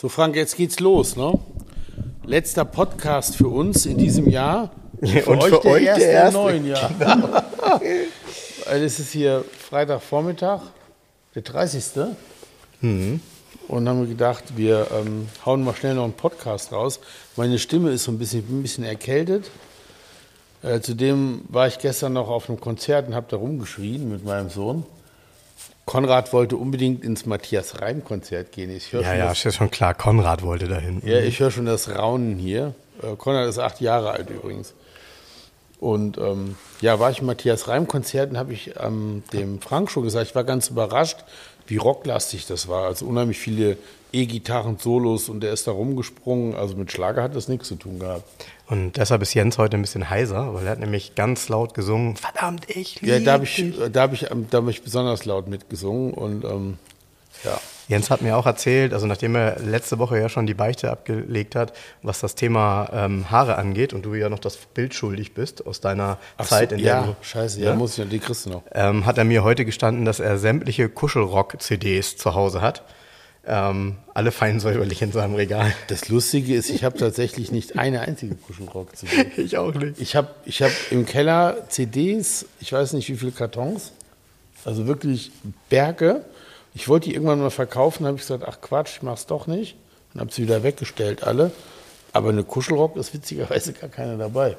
So, Frank, jetzt geht's los, ne? Letzter Podcast für uns in diesem Jahr. Für und für euch der erste, neuen Jahr. Weil es ist hier Freitagvormittag, der 30. Mhm. Und haben wir gedacht, wir ähm, hauen mal schnell noch einen Podcast raus. Meine Stimme ist so ein bisschen, ein bisschen erkältet. Äh, zudem war ich gestern noch auf einem Konzert und habe da rumgeschrien mit meinem Sohn. Konrad wollte unbedingt ins Matthias Reim-Konzert gehen. Ich ja, ja, das, ist schon klar. Konrad wollte dahin. Ja, ich höre schon das Raunen hier. Äh, Konrad ist acht Jahre alt übrigens. Und ähm, ja, war ich im Matthias Reim-Konzert und habe ich ähm, dem Frank schon gesagt, ich war ganz überrascht, wie rocklastig das war. Also unheimlich viele E-Gitarren-Solos und der ist da rumgesprungen. Also mit Schlager hat das nichts zu tun gehabt. Und deshalb ist Jens heute ein bisschen heiser, weil er hat nämlich ganz laut gesungen, verdammt, ich liebe Ja, da habe ich, da hab ich, da hab ich besonders laut mitgesungen und ähm, ja. Jens hat mir auch erzählt, also nachdem er letzte Woche ja schon die Beichte abgelegt hat, was das Thema ähm, Haare angeht und du ja noch das Bild schuldig bist aus deiner Ach Zeit, so, in der ja, du, scheiße, ja, ja, muss ich, die kriegst du noch. Ähm, hat er mir heute gestanden, dass er sämtliche Kuschelrock-CDs zu Hause hat. Ähm, alle fein säuberlich in seinem Regal. Das Lustige ist, ich habe tatsächlich nicht eine einzige Kuschelrock-CD. ich auch nicht. Ich habe ich hab im Keller CDs, ich weiß nicht wie viele Kartons, also wirklich Berge. Ich wollte die irgendwann mal verkaufen, habe ich gesagt, ach Quatsch, ich mach's doch nicht. Und habe sie wieder weggestellt, alle. Aber eine Kuschelrock ist witzigerweise gar keine dabei.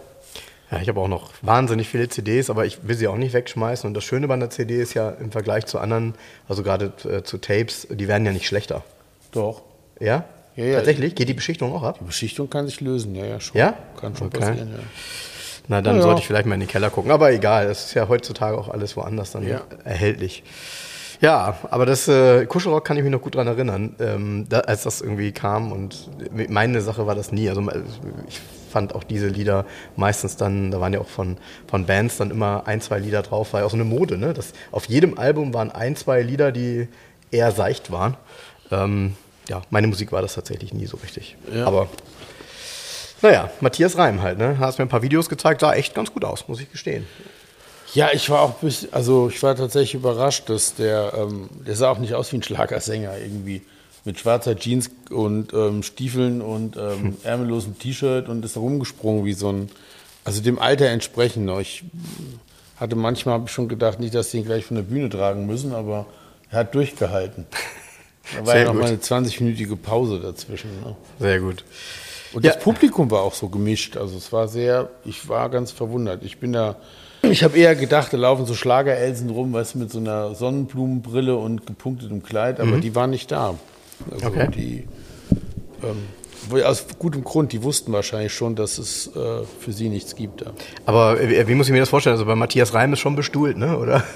Ja, ich habe auch noch wahnsinnig viele CDs, aber ich will sie auch nicht wegschmeißen. Und das Schöne bei einer CD ist ja im Vergleich zu anderen, also gerade äh, zu Tapes, die werden ja nicht schlechter. Doch. Ja? Ja, ja. Tatsächlich? Geht die Beschichtung auch ab? Die Beschichtung kann sich lösen, ja, ja, schon. Ja? Kann schon okay. passieren, ja. Na, dann ja, sollte ich vielleicht mal in den Keller gucken. Aber egal, es ist ja heutzutage auch alles woanders dann erhältlich. Ja, aber das äh, Kuschelrock kann ich mich noch gut dran erinnern, ähm, da, als das irgendwie kam. Und meine Sache war das nie. Also ich fand auch diese Lieder meistens dann, da waren ja auch von, von Bands dann immer ein, zwei Lieder drauf, war ja auch so eine Mode, ne? Das, auf jedem Album waren ein, zwei Lieder, die eher seicht waren. Ähm, ja, meine Musik war das tatsächlich nie so richtig. Ja. Aber naja, Matthias Reim halt, ne? Hast mir ein paar Videos gezeigt, sah echt ganz gut aus, muss ich gestehen. Ja, ich war auch bisschen, also ich war tatsächlich überrascht, dass der, ähm, der sah auch nicht aus wie ein Schlagersänger irgendwie mit schwarzer Jeans und ähm, Stiefeln und ähm, hm. ärmellosem T-Shirt und ist rumgesprungen wie so ein, also dem Alter entsprechend. Ich hatte manchmal habe ich schon gedacht, nicht, dass sie ihn gleich von der Bühne tragen müssen, aber er hat durchgehalten. Da war Sehr ja noch gut. mal eine 20-minütige Pause dazwischen. Ne? Sehr gut. Und ja. das Publikum war auch so gemischt. Also es war sehr, ich war ganz verwundert. Ich bin da, ich habe eher gedacht, da laufen so Schlagerelsen rum, weißt du, mit so einer Sonnenblumenbrille und gepunktetem Kleid, aber mhm. die waren nicht da. Also okay. die, ähm, aus gutem Grund, die wussten wahrscheinlich schon, dass es äh, für sie nichts gibt. Ja. Aber wie, wie, muss ich mir das vorstellen? Also bei Matthias Reim ist schon bestuhlt, ne? oder?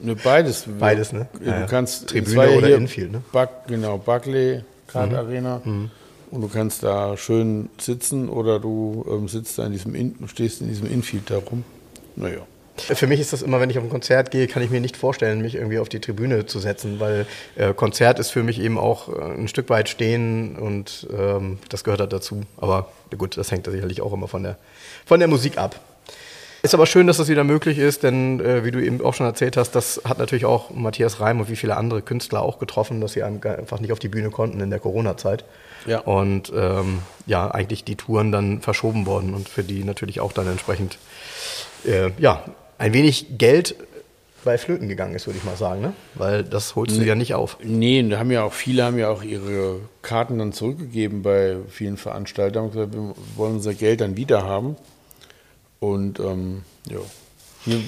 Ne, beides. Beides, ne? Du ja, kannst Tribüne oder Infield, ne? Buck, genau, Buckley Card mhm. Arena. Mhm. Und du kannst da schön sitzen oder du ähm, sitzt da in diesem In stehst in diesem Infield da rum. Naja. Für mich ist das immer, wenn ich auf ein Konzert gehe, kann ich mir nicht vorstellen, mich irgendwie auf die Tribüne zu setzen, weil äh, Konzert ist für mich eben auch äh, ein Stück weit stehen und ähm, das gehört halt dazu. Aber gut, das hängt da sicherlich auch immer von der, von der Musik ab. Ist aber schön, dass das wieder möglich ist, denn äh, wie du eben auch schon erzählt hast, das hat natürlich auch Matthias Reim und wie viele andere Künstler auch getroffen, dass sie einfach nicht auf die Bühne konnten in der Corona-Zeit. Ja. Und ähm, ja, eigentlich die Touren dann verschoben worden und für die natürlich auch dann entsprechend äh, ja, ein wenig Geld bei Flöten gegangen ist, würde ich mal sagen, ne? Weil das holst du nee, ja nicht auf. Nee, da haben ja auch viele haben ja auch ihre Karten dann zurückgegeben bei vielen Veranstaltern und gesagt, wir wollen unser Geld dann wieder haben. Und ähm, ja. Hier,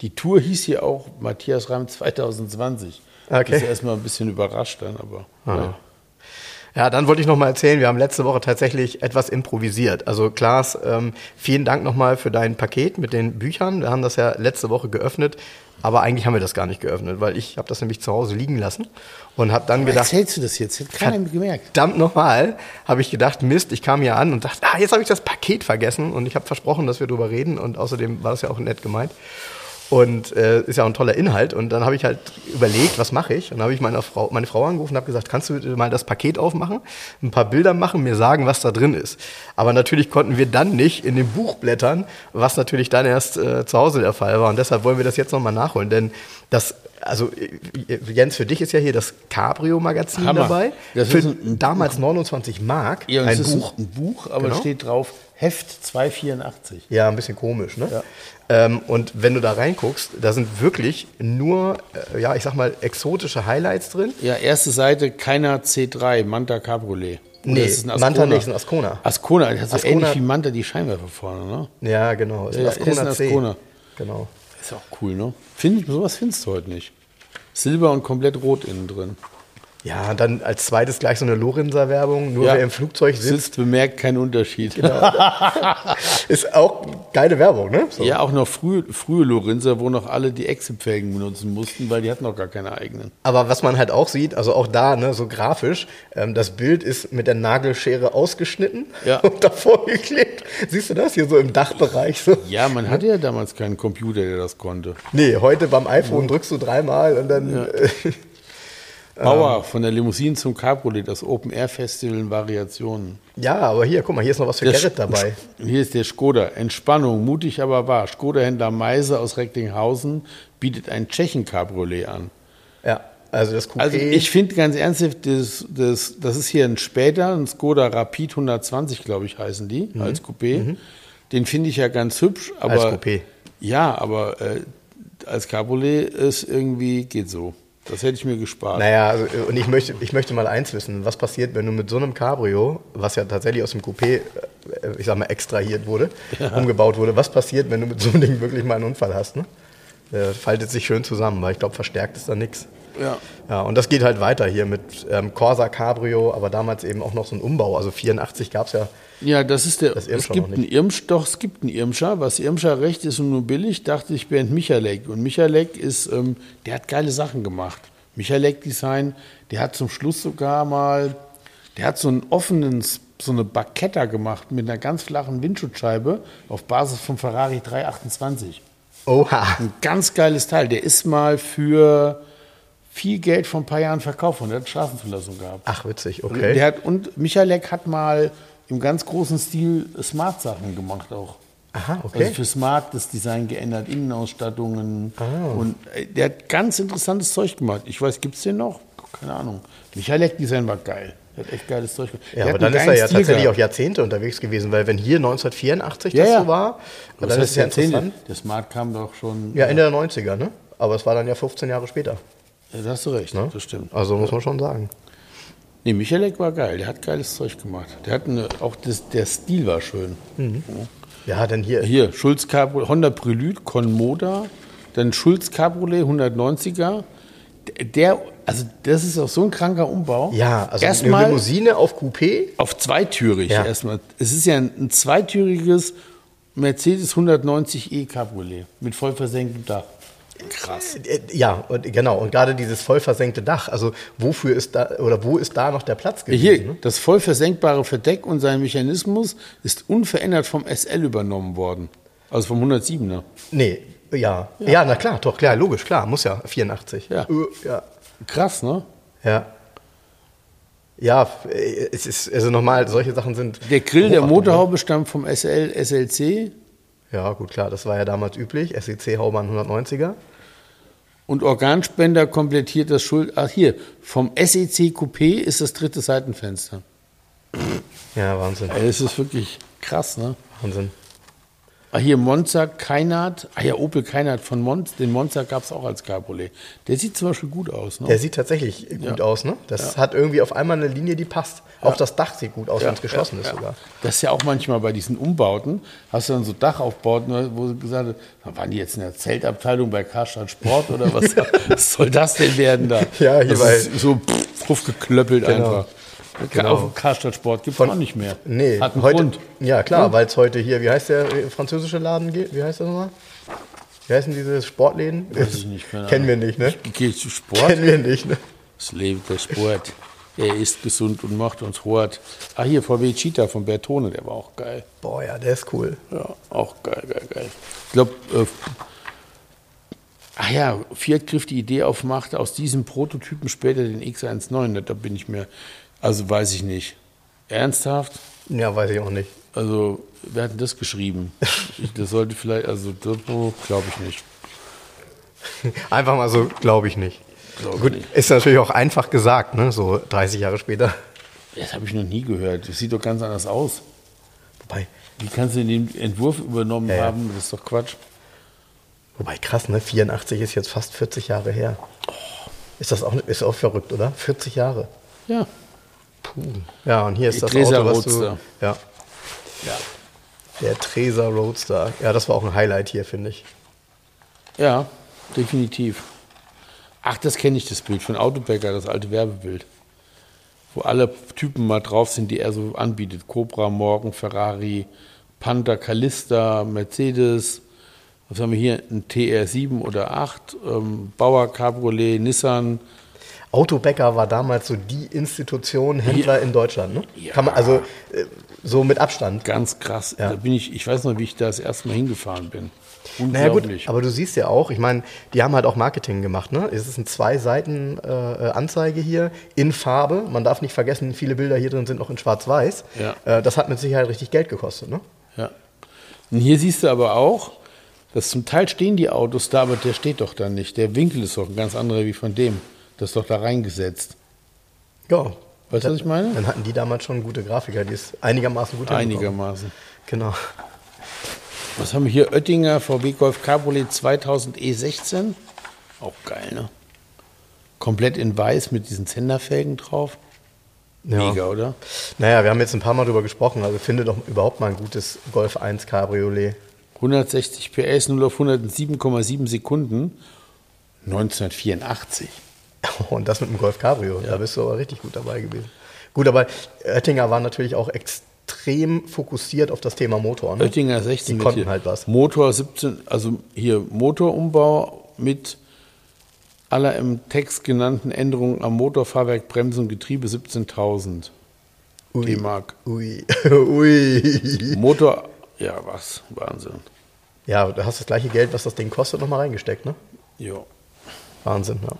die Tour hieß hier auch Matthias Reim 2020. Okay. Das ist erstmal ein bisschen überrascht dann, aber. Ja. Ja, dann wollte ich noch mal erzählen, wir haben letzte Woche tatsächlich etwas improvisiert. Also Klaas, ähm, vielen Dank nochmal für dein Paket mit den Büchern. Wir haben das ja letzte Woche geöffnet, aber eigentlich haben wir das gar nicht geöffnet, weil ich habe das nämlich zu Hause liegen lassen und habe dann gedacht, Erzählst du das jetzt? Hat keiner gemerkt. verdammt nochmal, habe ich gedacht, Mist, ich kam hier an und dachte, ah, jetzt habe ich das Paket vergessen und ich habe versprochen, dass wir drüber reden und außerdem war das ja auch nett gemeint. Und äh, ist ja auch ein toller Inhalt. Und dann habe ich halt überlegt, was mache ich? Und dann habe ich meine Frau, meine Frau angerufen und habe gesagt, kannst du mal das Paket aufmachen, ein paar Bilder machen, mir sagen, was da drin ist. Aber natürlich konnten wir dann nicht in dem Buch blättern, was natürlich dann erst äh, zu Hause der Fall war. Und deshalb wollen wir das jetzt nochmal nachholen. Denn das, also äh, Jens, für dich ist ja hier das Cabrio-Magazin dabei. Das für ist ein- damals 29 Mark. Ja, ein ist Buch. ein Buch, aber Genau. steht drauf Heft 284. Ja, ein bisschen komisch, ne? Ja. Ähm, und wenn du da reinguckst, da sind wirklich nur, äh, ja, ich sag mal, exotische Highlights drin. Ja, erste Seite, keiner C3, Manta Cabriolet. Oder Nee, ist Manta Ascona? nicht, ist ein Ascona. Ascona, das so Ascona- ähnlich wie Manta die Scheinwerfer vorne, ne? Ja, genau. Ist Ja, ein ist ein Ascona C. Ascona. Genau. Ist auch cool, ne? Find, sowas findest du heute nicht. Silber und komplett rot innen drin. Ja, dann als zweites gleich so eine Lorenzer-Werbung. Nur Ja. wer im Flugzeug sitzt, Sitzt, bemerkt keinen Unterschied. ist auch geile Werbung, ne? So. Ja, auch noch frühe, frühe Lorenzer, wo noch alle die Exit-Felgen benutzen mussten, weil die hatten noch gar keine eigenen. Aber was man halt auch sieht, also auch da, ne, so grafisch, ähm, das Bild ist mit der Nagelschere ausgeschnitten Ja. und davor geklebt. Siehst du das hier so im Dachbereich? So? Ja, man hatte ja damals keinen Computer, der das konnte. Nee, heute beim iPhone drückst du dreimal und dann. Äh, Bauer von der Limousine zum Cabriolet, das Open Air Festival in Variationen. ja, aber hier, guck mal, hier ist noch was für Der Gerrit dabei. Hier ist der Skoda. Entspannung, mutig aber wahr. Skoda-Händler Meise aus Recklinghausen bietet ein Tschechen-Cabriolet an. Ja, also das Coupé. Also ich finde ganz ernsthaft, das, das, das ist hier ein später, ein Skoda Rapid 120, glaube ich, heißen die, als Coupé. Den finde ich ja ganz hübsch, aber Mhm. Als Coupé. ja, aber äh, als Cabriolet ist irgendwie geht so. Das hätte ich mir gespart. Naja, also, und ich möchte, ich möchte mal eins wissen. Was passiert, wenn du mit so einem Cabrio, was ja tatsächlich aus dem Coupé, äh, ich sag mal, extrahiert wurde, umgebaut wurde, was passiert, wenn du mit so einem Ding wirklich mal einen Unfall hast? Ne? Der faltet sich schön zusammen, weil ich glaube, verstärkt ist da nichts. Ja. Ja, und das geht halt weiter hier mit ähm, Corsa Cabrio, aber damals eben auch noch so ein Umbau. Also 84 gab es ja. Ja, das ist der. Das es gibt einen Irmsch, doch, es gibt einen Irmscher. Was Irmscher recht ist und nur billig, dachte ich, Bernd Michalek. Und Michalek ist, ähm, der hat geile Sachen gemacht. Michalek Design, der hat zum Schluss sogar mal, der hat so einen offenen, so eine Baketta gemacht mit einer ganz flachen Windschutzscheibe auf Basis vom Ferrari 328. Oha. Ein ganz geiles Teil. Der ist mal für viel Geld vor ein paar Jahren verkauft und der hat Straßenzulassung gehabt. Ach, witzig, Und okay. Der hat, und Michalek hat mal im ganz großen Stil Smart-Sachen gemacht auch. Aha, okay. Also für Smart das Design geändert, Innenausstattungen. Und äh, der hat ganz interessantes Zeug gemacht. Ich weiß, gibt es den noch? Keine Ahnung. Michalek Design war geil. Der hat echt geiles Zeug gemacht. Ja, Der aber dann ist er ja Stil tatsächlich auch gehabt. Jahrzehnte unterwegs gewesen, weil wenn hier 1984 Ja, das ja. so war, Was dann ist es ja Jahrzehnte? interessant. Der Smart kam doch schon. Ja, Ende der 90er, ne? Aber es war dann ja 15 Jahre später. Ja, da hast du recht, Ne? das stimmt. Also muss man schon sagen. Nee, Michalek war geil, der hat geiles Zeug gemacht. Der hat eine, auch das, der Stil war schön. Ja, denn hier. Hier, Schulz Cabriolet, Honda Prelude, Conmoda, dann Schulz Cabriolet 190er. Der, also das ist auch so ein kranker Umbau. Ja, also eine erstmal Limousine auf Coupé. auf zweitürig Ja. erstmal. Es ist ja ein, ein zweitüriges Mercedes 190e Cabriolet mit voll versenktem Dach. Krass. Äh, Ja, und genau. Und gerade dieses voll versenkte Dach. Also wofür ist da oder wo ist da noch der Platz gewesen? Hier, ne? das voll versenkbare Verdeck und sein Mechanismus ist unverändert vom SL übernommen worden. Also vom 107er. Nee, ja. ja. na klar, doch, klar, logisch, klar, muss ja 84. Ja. Äh, ja. Krass, ne? Ja. Ja, äh, es ist, also nochmal, solche Sachen sind. Der Grill der Hochachtung, Motorhaube stammt vom SL, SLC. ne? Ja, gut, klar, das war ja damals üblich. SEC Haubahn 190er. Und Organspender komplettiert das Schuld. Ach, hier, vom SEC Coupé ist das dritte Seitenfenster. Ja, Wahnsinn. Das ist wirklich krass, ne? Wahnsinn. Ah, hier Monza Keinert. Ah ja, Opel Keinert von Monza. Den Monza gab es auch als Cabriolet. Der sieht zum Beispiel gut aus, ne? Der sieht tatsächlich gut Ja. aus, ne? Das hat irgendwie auf einmal eine Linie, die passt. Auch das Dach sieht gut aus, wenn es geschlossen ja, ist ja. sogar. Das ist ja auch manchmal bei diesen Umbauten, hast du dann so Dachaufbauten, wo sie gesagt haben, waren die jetzt in der Zeltabteilung bei Karstadt Sport oder was, was soll das denn werden da? Ja, hier das ist so pff, geklöppelt Genau. einfach. Genau. Auf Karstadt Sport gibt es auch nicht mehr. Nee, Hat einen heute, Grund. Ja, klar, weil es heute hier, wie heißt der äh, französische Laden? geht? Wie heißt das nochmal? Wie heißen diese Sportläden? Weiß ich nicht, keine Kennen wir nicht, ne? Ich gehe zu Sport. Kennen wir nicht, ne? Es lebt der Sport. Er ist gesund und macht uns hart. Ah, hier VW Cheetah von Bertone, der war auch geil. Boah, ja, der ist cool. Ja, auch geil, geil, geil. Ich glaube, äh, ach ja, Fiat griff die Idee auf, machte aus diesem Prototypen später den X19. Da bin ich mir, also weiß ich nicht. Ernsthaft? Ja, weiß ich auch nicht. Also, wer hat denn das geschrieben? Ich, das sollte vielleicht, also, glaube ich nicht. Einfach mal so, glaube ich nicht. Glaub Gut, nicht. ist natürlich auch einfach gesagt, ne? So 30 Jahre später. Das habe ich noch nie gehört. Das sieht doch ganz anders aus. Wobei, Wie kannst du den Entwurf übernommen Ja, ja. haben? Das ist doch Quatsch. wobei krass, ne? 84 ist jetzt fast 40 Jahre her. Ist das auch, ist auch verrückt, oder? 40 Jahre. Ja. Ja, und hier ist Die das Treser Auto, was du, Roadster. ja. Der Treser Roadster. Ja, das war auch ein Highlight hier, finde ich. Ja, definitiv. Ach, das kenne ich, das Bild von Autobäcker, das alte Werbebild. Wo alle Typen mal drauf sind, die er so anbietet. Cobra, Morgan, Ferrari, Panther, Callista, Mercedes. Was haben wir hier? Ein TR7 oder 8, ähm, Bauer, Cabriolet, Nissan. Autobäcker war damals so die Institution Händler in Deutschland, ne? Ja. Kann man, also äh, so mit Abstand. Ganz krass. Ja. Da bin ich, ich weiß noch, wie ich da das erste Mal hingefahren bin. Naja gut, aber du siehst ja auch, ich meine, die haben halt auch Marketing gemacht. Ne? Es ist eine zwei Seiten äh, äh, Anzeige hier in Farbe. Man darf nicht vergessen, viele Bilder hier drin sind noch in Schwarz-Weiß. Ja. Äh, das hat mit Sicherheit richtig Geld gekostet. Ne? Ja. Und hier siehst du aber auch, dass zum Teil stehen die Autos da, aber der steht doch da nicht. Der Winkel ist doch ein ganz anderer wie von dem. Das ist doch da reingesetzt. Ja. Weißt du, was ich meine? Dann hatten die damals schon gute Grafiker, die es einigermaßen gut. Einigermaßen. Genau. Was haben wir hier? Oettinger VW Golf Cabriolet 2000 E16. Auch geil, ne? Komplett in weiß mit diesen Zenderfelgen drauf. Ja. Mega, oder? Naja, wir haben jetzt ein paar Mal drüber gesprochen. Also finde doch überhaupt mal ein gutes Golf 1 Cabriolet. 160 PS, 0 auf 107,7 Sekunden. 1984. Und das mit dem Golf Cabrio. Da bist du aber richtig gut dabei gewesen. Gut, aber Oettinger war natürlich auch extrem fokussiert auf das Thema Motor. Ne? Oettinger 16 Die konnten halt was. Motor 17, also hier Motorumbau mit aller im Text genannten Änderungen am Motor, Fahrwerk, Bremsen und Getriebe 17.000 Ui. D-Mark. Ui. Ui. Motor, ja was, Wahnsinn. Ja, du hast das gleiche Geld, was das Ding kostet, nochmal reingesteckt, ne? Jo. Wahnsinn, ja.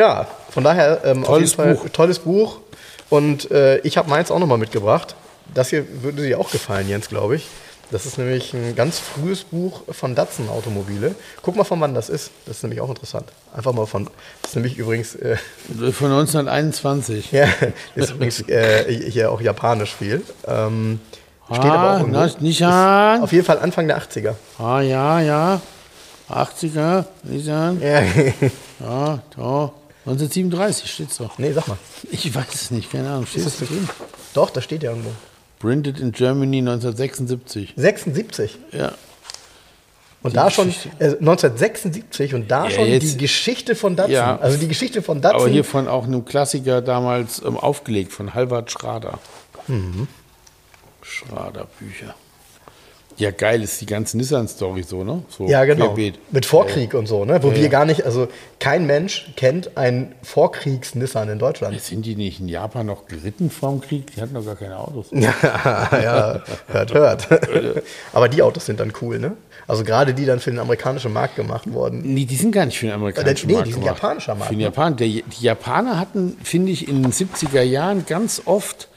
Ja, von daher ähm, Tolles Buch. Tolles Buch. Und äh, ich habe meins auch nochmal mitgebracht. Das hier würde dir auch gefallen, Jens, glaube ich. Das ist nämlich ein ganz frühes Buch von Datsun Automobile. Guck mal, von wann das ist. Das ist nämlich auch interessant. Einfach mal von. Das ist nämlich übrigens. Äh, Von 1921. ja, ist übrigens äh, hier auch japanisch viel. Ähm, steht aber Ah, auch im na, nicht an. Auf jeden Fall Anfang der 80er. Ah, ja, ja. 80er, Nissan. Ja. Ja, da. 1937 steht's doch. nee, sag mal. Ich weiß es nicht, keine Ahnung. Steht es da drin? Doch, das steht ja irgendwo. Printed in Germany 1976. 76. Ja. Und Die da schon, äh, 1976 und da Ja, schon jetzt- die Geschichte von Datsun. Ja. Also die Geschichte von Datsun. Aber hier von auch einem Klassiker damals ähm, aufgelegt, von Halvard Schrader. Mhm. Schrader Bücher. Ja, geil ist die ganze Nissan-Story so, ne? So ja, genau. querbeet. Mit Vorkrieg und so, ne? Wo Ja, wir ja. gar nicht, also kein Mensch kennt einen Vorkriegs-Nissan in Deutschland. Sind die nicht in Japan noch geritten vorm Krieg? Die hatten doch gar keine Autos. ja, ja, hört, hört. Aber die Autos sind dann cool, ne? Also gerade die dann für den amerikanischen Markt gemacht wurden. Nee, die sind gar nicht für den amerikanischen Nee, Markt die sind japanischer Markt, Für den ne? Japan. Der, die Japaner hatten, finde ich, in den 70er Jahren ganz oft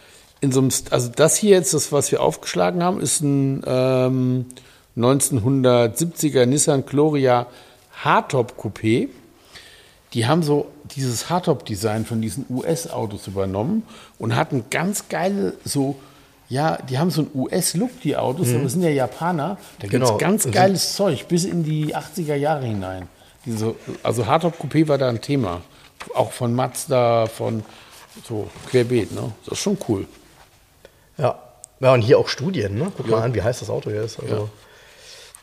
in so einem, also das hier jetzt, das, was wir aufgeschlagen haben, ist ein ähm, 1970er Nissan Gloria Hardtop Coupé. Die haben so dieses Hardtop-Design von diesen US-Autos übernommen und hatten ganz geile, so, ja, die haben so einen US-Look, die Autos, aber es sind ja Japaner. Da gibt es Genau. ganz Und geiles Zeug bis in die 80er Jahre hinein. Diese, also Hardtop Coupé war da ein Thema. Auch von Mazda, von so querbeet, ne? Das ist schon cool. Ja. Ja, und hier auch Studien, ne? Guck mal an, wie heiß das Auto hier ist. Also, Ja.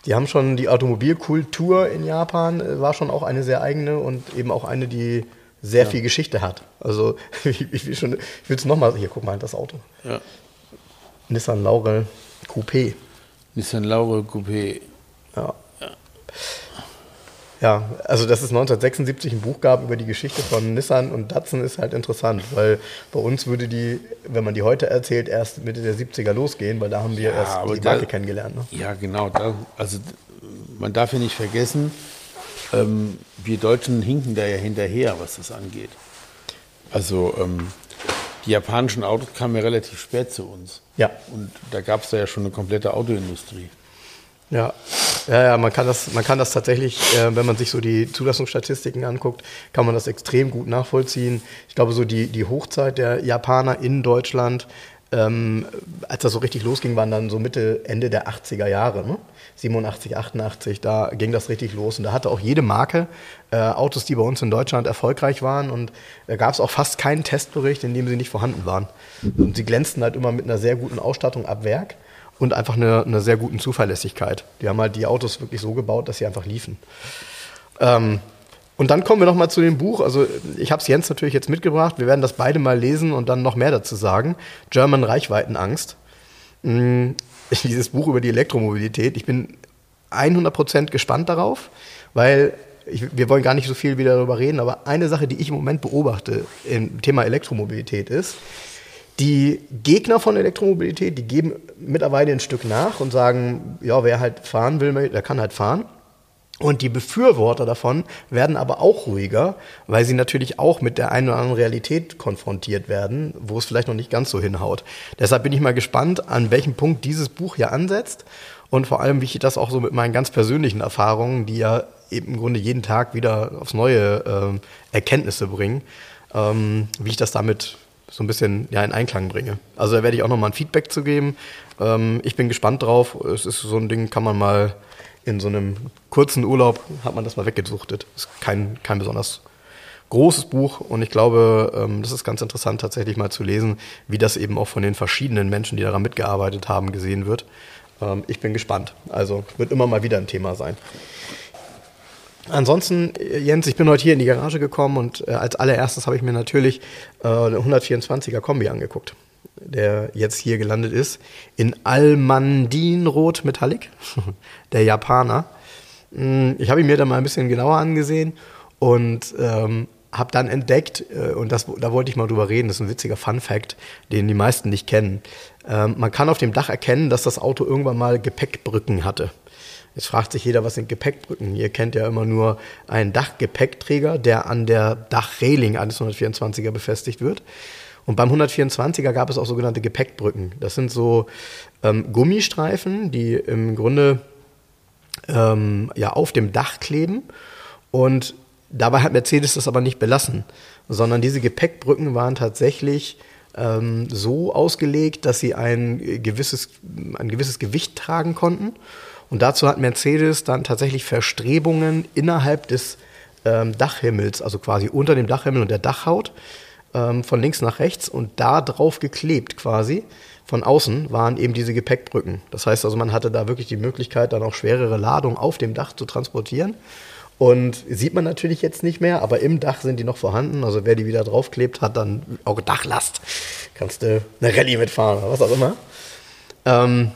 Die haben schon die Automobilkultur in Japan, äh, war schon auch eine sehr eigene und eben auch eine, die sehr viel Geschichte hat. Also ich, ich, schon, ich will es nochmal, hier guck mal, das Auto. Ja. Nissan Laurel Coupé. Nissan Laurel Coupé. Ja. Ja, also dass es 1976 ein Buch gab über die Geschichte von Nissan und Datsun ist halt interessant, weil bei uns würde die, wenn man die heute erzählt, erst Mitte der 70er losgehen, weil da haben wir Ja, erst die da- Marke kennengelernt. Ne? Ja, genau. Da, also man darf ja nicht vergessen, ähm, wir Deutschen hinken da ja hinterher, was das angeht. Also ähm, die japanischen Autos kamen ja relativ spät zu uns. Ja. Und da gab es da ja schon eine komplette Autoindustrie. Ja, ja, ja man, kann das, man kann das tatsächlich, äh, wenn man sich so die Zulassungsstatistiken anguckt, kann man das extrem gut nachvollziehen. Ich glaube, so die, die Hochzeit der Japaner in Deutschland, ähm, als das so richtig losging, waren dann so Mitte, Ende der 80er Jahre, ne? 87, 88, da ging das richtig los. Und da hatte auch jede Marke äh, Autos, die bei uns in Deutschland erfolgreich waren. Und da gab es auch fast keinen Testbericht, in dem sie nicht vorhanden waren. Und sie glänzten halt immer mit einer sehr guten Ausstattung ab Werk und einfach eine, eine sehr guten Zuverlässigkeit. Die haben halt die Autos wirklich so gebaut, dass sie einfach liefen. Ähm, und dann kommen wir noch mal zu dem Buch. Also ich habe es Jens natürlich jetzt mitgebracht. Wir werden das beide mal lesen und dann noch mehr dazu sagen. German Reichweitenangst. Mm, Dieses Buch über die Elektromobilität. Ich bin 100% gespannt darauf, weil ich, wir wollen gar nicht so viel wieder darüber reden, aber eine Sache, die ich im Moment beobachte im Thema Elektromobilität ist, die Gegner von Elektromobilität, die geben mittlerweile ein Stück nach und sagen, ja, wer halt fahren will, der kann halt fahren. Und die Befürworter davon werden aber auch ruhiger, weil sie natürlich auch mit der einen oder anderen Realität konfrontiert werden, wo es vielleicht noch nicht ganz so hinhaut. Deshalb bin ich mal gespannt, an welchem Punkt dieses Buch hier ansetzt und vor allem, wie ich das auch so mit meinen ganz persönlichen Erfahrungen, die ja eben im Grunde jeden Tag wieder aufs neue ähm, Erkenntnisse bringen, ähm, wie ich das damit so ein bisschen ja, in Einklang bringe. Also da werde ich auch nochmal ein Feedback zu geben. Ähm, ich bin gespannt drauf. Es ist so ein Ding, kann man mal in so einem kurzen Urlaub, hat man das mal weggesuchtet. Ist kein, kein besonders großes Buch und ich glaube, ähm, das ist ganz interessant tatsächlich mal zu lesen, wie das eben auch von den verschiedenen Menschen, die daran mitgearbeitet haben, gesehen wird. Ähm, ich bin gespannt. Also wird immer mal wieder ein Thema sein. Ansonsten, äh, Jens, ich bin heute hier in die Garage gekommen und äh, als allererstes habe ich mir natürlich äh, eine 124er Kombi angeguckt, der jetzt hier gelandet ist, in Almandinrot Metallic, der Japaner. Mm, Ich habe ihn mir dann mal ein bisschen genauer angesehen und ähm, habe dann entdeckt, äh, und das, da wollte ich mal drüber reden, das ist ein witziger Fun-Fact, den die meisten nicht kennen. Ähm, man kann auf dem Dach erkennen, dass das Auto irgendwann mal Gepäckbrücken hatte. Jetzt fragt sich jeder, was sind Gepäckbrücken? Ihr kennt ja immer nur einen Dachgepäckträger, der an der Dachreling eines 124er befestigt wird. Und beim 124er gab es auch sogenannte Gepäckbrücken. Das sind so ähm, Gummistreifen, die im Grunde ähm, ja, auf dem Dach kleben. Und dabei hat Mercedes das aber nicht belassen, sondern diese Gepäckbrücken waren tatsächlich ähm, so ausgelegt, dass sie ein gewisses, ein gewisses Gewicht tragen konnten. Und dazu hat Mercedes dann tatsächlich Verstrebungen innerhalb des ähm, Dachhimmels, also quasi unter dem Dachhimmel und der Dachhaut, ähm, von links nach rechts und da drauf geklebt quasi. Von außen waren eben diese Gepäckbrücken. Das heißt also, man hatte da wirklich die Möglichkeit, dann auch schwerere Ladung auf dem Dach zu transportieren. Und sieht man natürlich jetzt nicht mehr, aber im Dach sind die noch vorhanden. Also wer die wieder draufklebt, hat dann auch Dachlast. Kannst du eine Rallye mitfahren oder was auch immer. Ähm,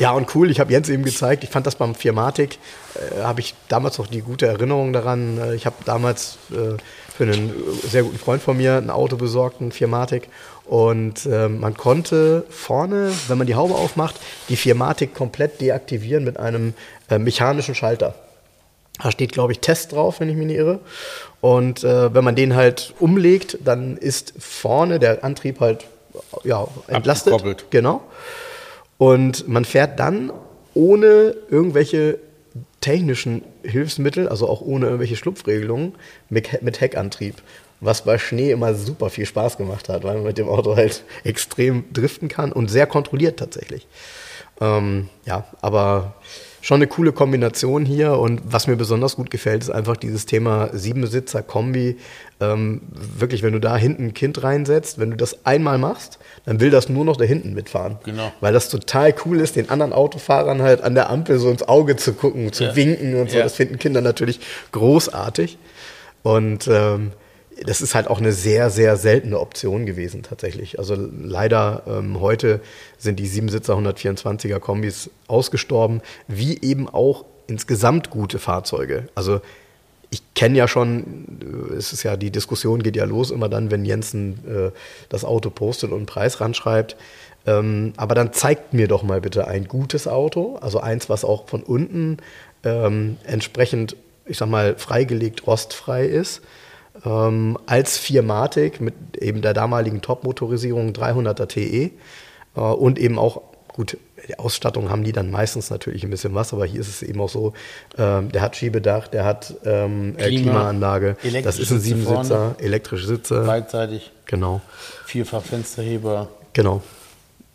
ja, und cool, ich habe Jens eben gezeigt, ich fand das beim Firmatic, äh, habe ich damals noch die gute Erinnerung daran. Äh, ich habe damals äh, für einen sehr guten Freund von mir ein Auto besorgt, ein Firmatic. Und äh, man konnte vorne, wenn man die Haube aufmacht, die Firmatic komplett deaktivieren mit einem äh, mechanischen Schalter. Da steht, glaube ich, Test drauf, wenn ich mich nicht irre. Und äh, wenn man den halt umlegt, dann ist vorne der Antrieb halt ja, entlastet. Genau. Und man fährt dann ohne irgendwelche technischen Hilfsmittel, also auch ohne irgendwelche Schlupfregelungen, mit, mit Heckantrieb. Was bei Schnee immer super viel Spaß gemacht hat, weil man mit dem Auto halt extrem driften kann und sehr kontrolliert tatsächlich. Ähm, ja, aber schon eine coole Kombination hier und was mir besonders gut gefällt, ist einfach dieses Thema Siebenbesitzer-Kombi. Ähm, wirklich, wenn du da hinten ein Kind reinsetzt, wenn du das einmal machst, dann will das nur noch da hinten mitfahren. Genau. Weil das total cool ist, den anderen Autofahrern halt an der Ampel so ins Auge zu gucken, zu Ja. winken und so. Ja. Das finden Kinder natürlich großartig. Und ähm, das ist halt auch eine sehr, sehr seltene Option gewesen tatsächlich. Also leider ähm, heute sind die Siebensitzer 124er Kombis ausgestorben, wie eben auch insgesamt gute Fahrzeuge. Also ich kenne ja schon, äh, es ist ja, die Diskussion geht ja los immer dann, wenn Jensen äh, das Auto postet und einen Preis ranschreibt. Ähm, aber dann zeigt mir doch mal bitte ein gutes Auto, also eins, was auch von unten ähm, entsprechend, ich sag mal, freigelegt rostfrei ist. Ähm, als Viermatic mit eben der damaligen Top-Motorisierung 300er TE äh, und eben auch, gut, die Ausstattung haben die dann meistens natürlich ein bisschen was, aber hier ist es eben auch so, ähm, der hat Schiebedach, der hat ähm, äh, Klima, Klimaanlage, das ist ein Siebensitzer, elektrische Sitze. Beidseitig. Genau. Vierfach Fensterheber. Genau.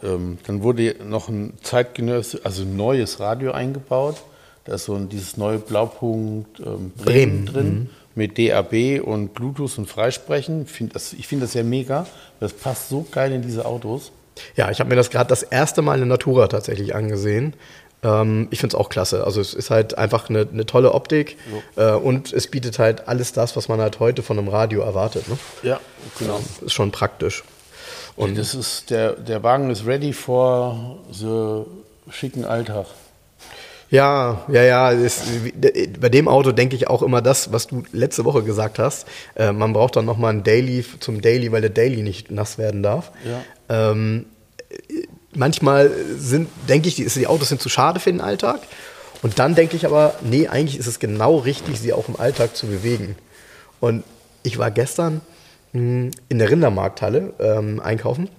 Ähm, dann wurde noch ein zeitgenössisches, also ein neues Radio eingebaut. Da ist so ein, dieses neue Blaupunkt ähm, Bremen, Bremen, drin. Mhm. Mit DAB und Bluetooth und Freisprechen. Find das, ich finde das ja mega. Das passt so geil in diese Autos. Ja, ich habe mir das gerade das erste Mal in Natura tatsächlich angesehen. Ähm, ich finde es auch klasse. Also es ist halt einfach eine, eine tolle Optik äh, und es bietet halt alles das, was man halt heute von einem Radio erwartet. Ne? Ja, genau. Ist schon praktisch. Und das ist, der, der Wagen ist ready for the schicken Alltag. Ja, ja, ja. Ist, bei dem Auto denke ich auch immer das, was du letzte Woche gesagt hast. Äh, man braucht dann nochmal ein Daily zum Daily, weil der Daily nicht nass werden darf. Ja. Ähm, manchmal sind, denke ich, die, die Autos sind zu schade für den Alltag. Und dann denke ich aber, nee, eigentlich ist es genau richtig, sie auch im Alltag zu bewegen. Und ich war gestern mh, hm, in der Rindermarkthalle ähm, einkaufen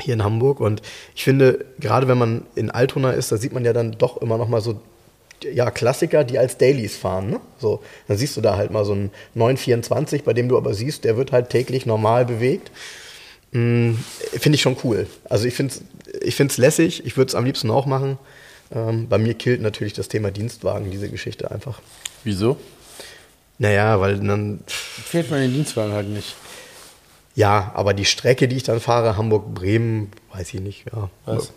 hier in Hamburg. Und ich finde, gerade wenn man in Altona ist, da sieht man ja dann doch immer noch mal so ja, Klassiker, die als Dailies fahren. Ne? So, dann siehst du da halt mal so einen 924, bei dem du aber siehst, der wird halt täglich normal bewegt. Hm, finde ich schon cool. Also ich finde es ich find's lässig, ich würde es am liebsten auch machen. Ähm, bei mir killt natürlich das Thema Dienstwagen, diese Geschichte einfach. Wieso? Naja, weil dann. Fehlt man den Dienstwagen halt nicht. Ja, aber die Strecke, die ich dann fahre, Hamburg-Bremen, weiß ich nicht. Ja, Was?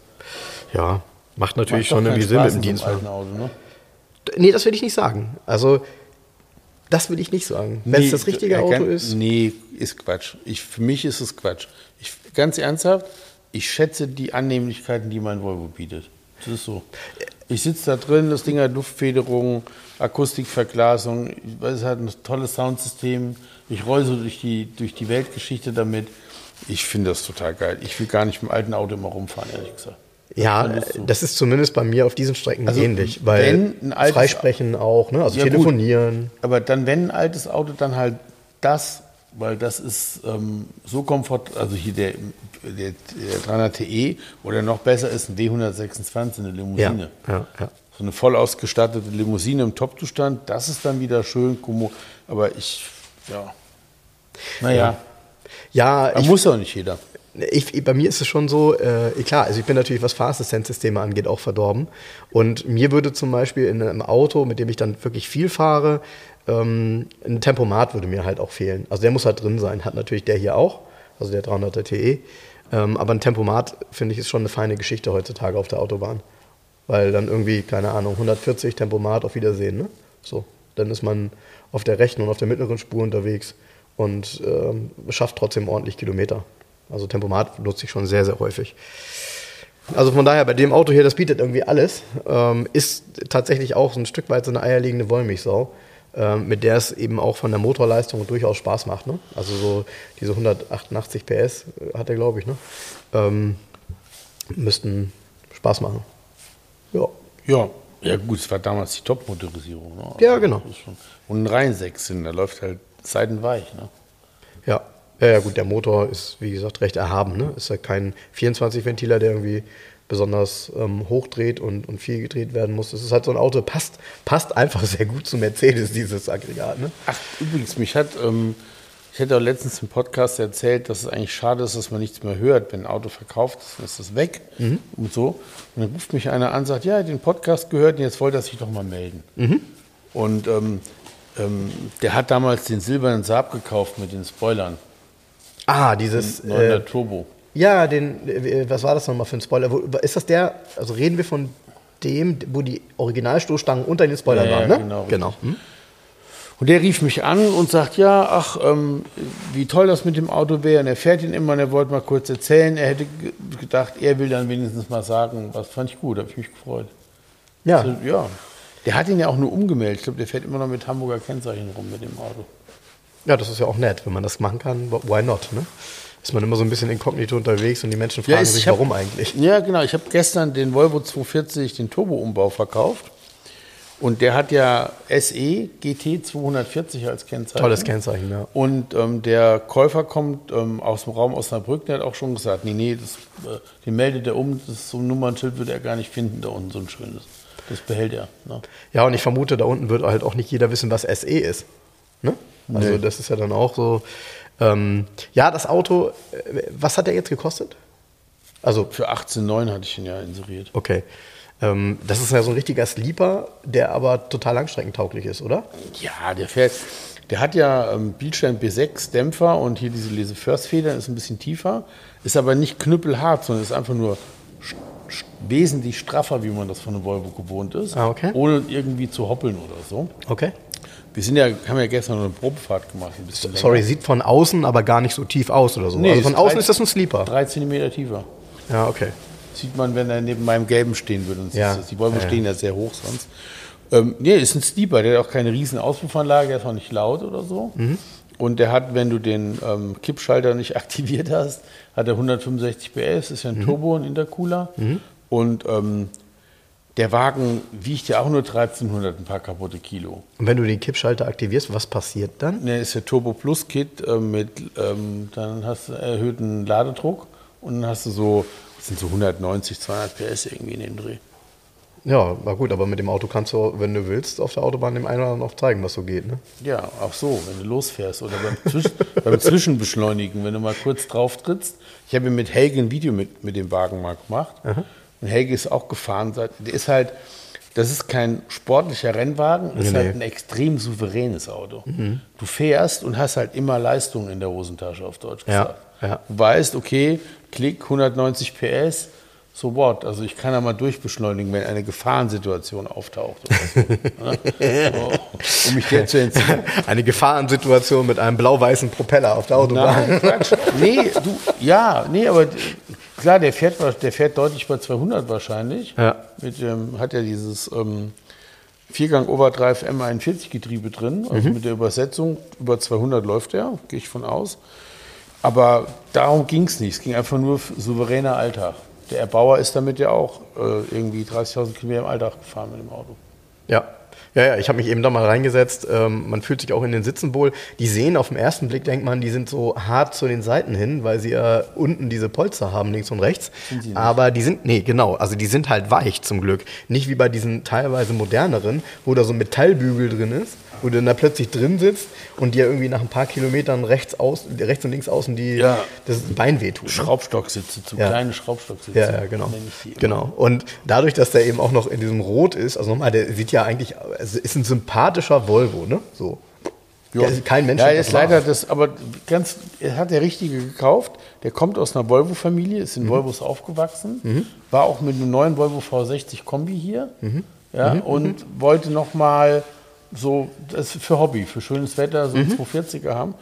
ja macht natürlich macht schon irgendwie Sinn mit dem Dienstwagen. ne? Nee, das will ich nicht sagen. Also, das will ich nicht sagen. Wenn nee, es das richtige Auto ist. Nee, ist Quatsch. Ich, für mich ist es Quatsch. Ich, ganz ernsthaft, ich schätze die Annehmlichkeiten, die mein Volvo bietet. Das ist so. Ich sitze da drin, das Ding hat Luftfederung, Akustikverglasung, es hat ein tolles Soundsystem. Ich roll so durch die, durch die Weltgeschichte damit. Ich finde das total geil. Ich will gar nicht mit dem alten Auto immer rumfahren, ehrlich gesagt. Ja, das ist zumindest bei mir auf diesen Strecken also, ähnlich, weil Freisprechen auch, ne? also ja, telefonieren. Gut, aber dann, wenn ein altes Auto, dann halt das, weil das ist ähm, so komfort, also hier der, der, der 300 TE oder noch besser ist ein W126, eine Limousine. Ja, ja, ja. So eine voll ausgestattete Limousine im Top-Zustand, das ist dann wieder schön, aber ich ja. Naja. Ja, ja ich, muss auch nicht jeder. Ich, bei mir ist es schon so, äh, klar, also ich bin natürlich, was Fahrassistenzsysteme angeht, auch verdorben. Und mir würde zum Beispiel in einem Auto, mit dem ich dann wirklich viel fahre, ähm, ein Tempomat würde mir halt auch fehlen. Also der muss halt drin sein, hat natürlich der hier auch, also der 300er TE. Ähm, aber ein Tempomat, finde ich, ist schon eine feine Geschichte heutzutage auf der Autobahn. Weil dann irgendwie, keine Ahnung, 140 Tempomat auf Wiedersehen, ne? So, dann ist man auf der rechten und auf der mittleren Spur unterwegs und ähm, schafft trotzdem ordentlich Kilometer. Also Tempomat nutze ich schon sehr, sehr häufig. Also von daher, bei dem Auto hier, das bietet irgendwie alles, ähm, ist tatsächlich auch so ein Stück weit so eine eierlegende Wollmilchsau, mit der es eben auch von der Motorleistung durchaus Spaß macht. Ne? Also so diese 188 PS hat er, glaube ich, ne? Ähm, müssten Spaß machen. Ja. Ja, ja gut, es war damals die Top-Motorisierung. Ne? Ja, genau. Und ein Reihensechs da läuft halt seidenweich. Ne? Ja. ja, ja gut, der Motor ist, wie gesagt, recht erhaben. Ne? Ist ja kein 24-Ventiler, der irgendwie besonders ähm, hochdreht und, und viel gedreht werden muss. Das ist halt so ein Auto, passt, passt einfach sehr gut zu Mercedes, dieses Aggregat. Ne? Ach, übrigens, mich hat ähm, ich hätte auch letztens im Podcast erzählt, dass es eigentlich schade ist, dass man nichts mehr hört. Wenn ein Auto verkauft ist, dann ist es weg mhm. und so. Und dann ruft mich einer an und sagt, ja, den Podcast gehört und jetzt wollte er sich doch mal melden. Mhm. Und ähm, ähm, der hat damals den silbernen Saab gekauft mit den Spoilern. Ah, dieses... Den 900 äh, Turbo. Ja, den, äh, was war das nochmal für ein Spoiler? Ist das der, also reden wir von dem, wo die Originalstoßstangen unter den Spoilern ja, waren, ne? Genau. genau. Hm? Und der rief mich an und sagt, ja, ach, ähm, wie toll das mit dem Auto wäre. Und er fährt ihn immer und er wollte mal kurz erzählen. Er hätte ge- gedacht, er will dann wenigstens mal sagen, was fand ich gut, habe ich mich gefreut. Ja. Also, ja. Der hat ihn ja auch nur umgemeldet. Ich glaube, der fährt immer noch mit Hamburger Kennzeichen rum mit dem Auto. Ja, das ist ja auch nett, wenn man das machen kann. Why not? Ne? Ist man immer so ein bisschen inkognito unterwegs und die Menschen fragen sich, ich hab- warum eigentlich? Ja, genau. Ich habe gestern den Volvo 240, den Turbo-Umbau verkauft. Und der hat ja SE GT 240 als Kennzeichen. Tolles Kennzeichen, ja. Und ähm, der Käufer kommt ähm, aus dem Raum Osnabrück, der hat auch schon gesagt, nee, nee, das, äh, den meldet er um, das ist so ein Nummernschild wird er gar nicht finden da unten, so ein schönes. Das behält er. Ne? Ja, und ich vermute, da unten wird halt auch nicht jeder wissen, was SE ist. Ne? Also Nee. das ist ja dann auch so. Ähm, ja, das Auto, äh, was hat der jetzt gekostet? Also, Für 18,9 hatte ich ihn ja inseriert. okay. Ähm, das ist ja so ein richtiger Sleeper, der aber total langstreckentauglich ist, oder? Ja, der fährt, der hat ja ähm, Bielstein B6 Dämpfer und hier diese Lese First Federn ist ein bisschen tiefer, ist aber nicht knüppelhart, sondern ist einfach nur wesentlich straffer, wie man das von einem Volvo gewohnt ist, Ah, okay. ohne irgendwie zu hoppeln oder so. Okay. Wir sind ja, haben ja gestern noch eine Probefahrt gemacht. Sorry, sieht von außen aber gar nicht so tief aus oder so. Nee, also von außen drei- ist das ein Sleeper. Drei Zentimeter tiefer. Ja, okay. Sieht man, wenn er neben meinem gelben stehen würde. Ja. ja. Die Volvo Ja, stehen ja sehr hoch sonst. Ähm, nee, ist ein Steeper, der hat auch keine riesen Auspuffanlage, der ist auch nicht laut oder so. Mhm. Und der hat, wenn du den ähm, Kippschalter nicht aktiviert hast, hat er 165 PS, ist ja Mhm. ein Turbo, ein Intercooler. Und ähm, der Wagen wiegt ja auch nur 1300, ein paar kaputte Kilo. Und wenn du den Kippschalter aktivierst, was passiert dann? Ne, ist der Turbo Plus Kit äh, mit, ähm, dann hast du erhöhten Ladedruck und dann hast du so, das sind so 190, 200 PS irgendwie in dem Dreh. Ja, war gut, aber mit dem Auto kannst du, wenn du willst, auf der Autobahn dem einen oder anderen auch zeigen, was so geht. Ne? Ja, auch so, wenn du losfährst oder beim, Zwisch beim Zwischenbeschleunigen, wenn du mal kurz drauf trittst. Ich habe mit Helge ein Video mit, mit dem Wagen mal gemacht. Und Helge ist auch gefahren. Der ist halt, das ist kein sportlicher Rennwagen, das ist Nee, halt ein extrem souveränes Auto. Du fährst und hast halt immer Leistung in der Hosentasche, auf Deutsch Ja, gesagt. ja. Du weißt, okay, Klick, 190 PS, so what. Also ich kann da mal durchbeschleunigen, wenn eine Gefahrensituation auftaucht. Oder so, ne? so, um mich der zu entziehen. Eine Gefahrensituation mit einem blau-weißen Propeller auf der Autobahn. Nein, Quatsch. Nee, du, ja, nee, aber klar, der fährt, der fährt deutlich bei 200 wahrscheinlich. Ja. Mit, ähm, hat ja dieses ähm, Viergang Overdrive M41 Getriebe drin. Also mit der Übersetzung über 200 läuft er, gehe ich von aus. Aber darum ging es nicht. Es ging einfach nur souveräner Alltag. Der Erbauer ist damit ja auch äh, irgendwie 30.000 Kilometer im Alltag gefahren mit dem Auto. Ja. Ja, ja, ich habe mich eben da mal reingesetzt. Ähm, man fühlt sich auch in den Sitzen wohl. Die sehen auf den ersten Blick, denkt man, die sind so hart zu den Seiten hin, weil sie ja unten diese Polster haben, links und rechts. Aber die sind, nee, genau, also die sind halt weich zum Glück. Nicht wie bei diesen teilweise moderneren, wo da so ein Metallbügel drin ist, wo du dann da plötzlich drin sitzt und dir irgendwie nach ein paar Kilometern rechts, aus, rechts und links außen die, Ja. das Bein wehtut. ne? Schraubstocksitze, zu Ja. kleine Schraubstocksitze. Ja, ja, genau. Genau. Und dadurch, dass der eben auch noch in diesem Rot ist, also nochmal, der sieht ja eigentlich, also ist ein sympathischer Volvo, ne? So. Der ist kein Mensch. Ja, ist leider das, aber ganz, er hat der Richtige gekauft. Der kommt aus einer Volvo-Familie, ist in Mhm. Volvos aufgewachsen, war auch mit einem neuen Volvo V60 Kombi hier Mhm. Ja, und wollte nochmal so, das für Hobby, für schönes Wetter, Mhm. so einen 240er haben.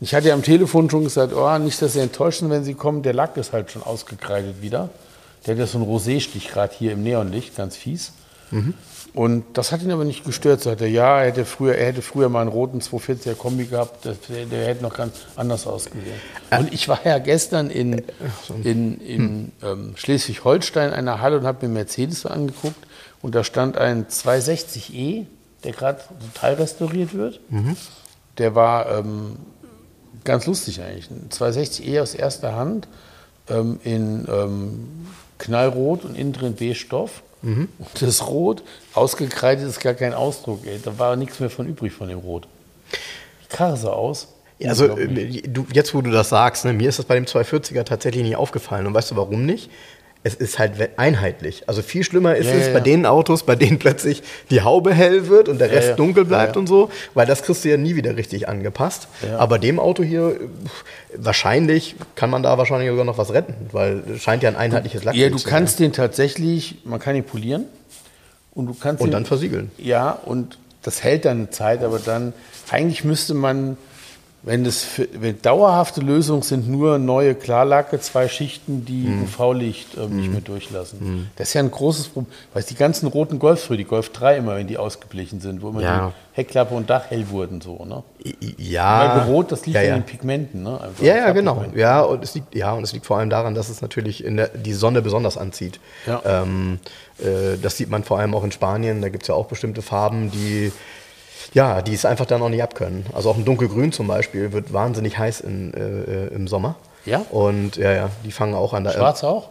Ich hatte ja am Telefon schon gesagt, oh, nicht, dass Sie enttäuscht sind, wenn Sie kommen, der Lack ist halt schon ausgekreidet wieder. Der hat ja so einen Rosé-Stich gerade hier im Neonlicht, ganz fies. Und das hat ihn aber nicht gestört. Sagt er, ja, er hätte früher, er hätte früher mal einen roten 240er Kombi gehabt, das, der, der hätte noch ganz anders ausgesehen. Und ich war ja gestern in, in, in ähm, Schleswig-Holstein in einer Halle und habe mir Mercedes angeguckt und da stand ein 260e, der gerade total restauriert wird. Der war ähm, ganz lustig eigentlich. Ein 260e aus erster Hand ähm, in ähm, knallrot und innen drin B-Stoff. Und das Rot, ausgekreidet ist gar kein Ausdruck. Ey. Da war nichts mehr von übrig von dem Rot. Die Karre sah aus. Ja, Also äh, du, jetzt, wo du das sagst, ne, mir ist das bei dem 240er tatsächlich nicht aufgefallen. Und weißt du warum nicht? Es ist halt einheitlich. Also viel schlimmer ist Ja, es ja, bei ja. den Autos, bei denen plötzlich die Haube hell wird und der Rest ja. dunkel bleibt Ja, ja. und so, weil das kriegst du ja nie wieder richtig angepasst. Ja. Aber dem Auto hier, wahrscheinlich kann man da wahrscheinlich sogar noch was retten, weil es scheint ja ein einheitliches ja, du zu sein. kannst den tatsächlich, man kann ihn polieren und du kannst Und ihn, dann versiegeln. Ja, und das hält dann eine Zeit, aber dann, eigentlich müsste man, wenn das für, wenn dauerhafte Lösungen sind, nur neue Klarlacke, zwei Schichten, die Mhm. UV-Licht ähm, nicht mehr durchlassen. Das ist ja ein großes Problem. Weil die ganzen roten Golfs früher, die Golf 3 immer, wenn die ausgeblichen sind, wo immer Ja. die Heckklappe und Dach hell wurden, so, ne? Ja. Weil rot, das liegt ja, ja, an den Pigmenten, ne? Einfach Ja, ja, genau. Ja, und es liegt, ja, und es liegt vor allem daran, dass es natürlich in der, die Sonne besonders anzieht. Ja. Ähm, äh, das sieht man vor allem auch in Spanien. Da gibt es ja auch bestimmte Farben, die ja, die es einfach dann auch nicht abkönnen. Also auch ein dunkelgrün zum Beispiel wird wahnsinnig heiß in, äh, äh, im Sommer. Ja? Und ja, ja, die fangen auch an. der- Schwarz auch?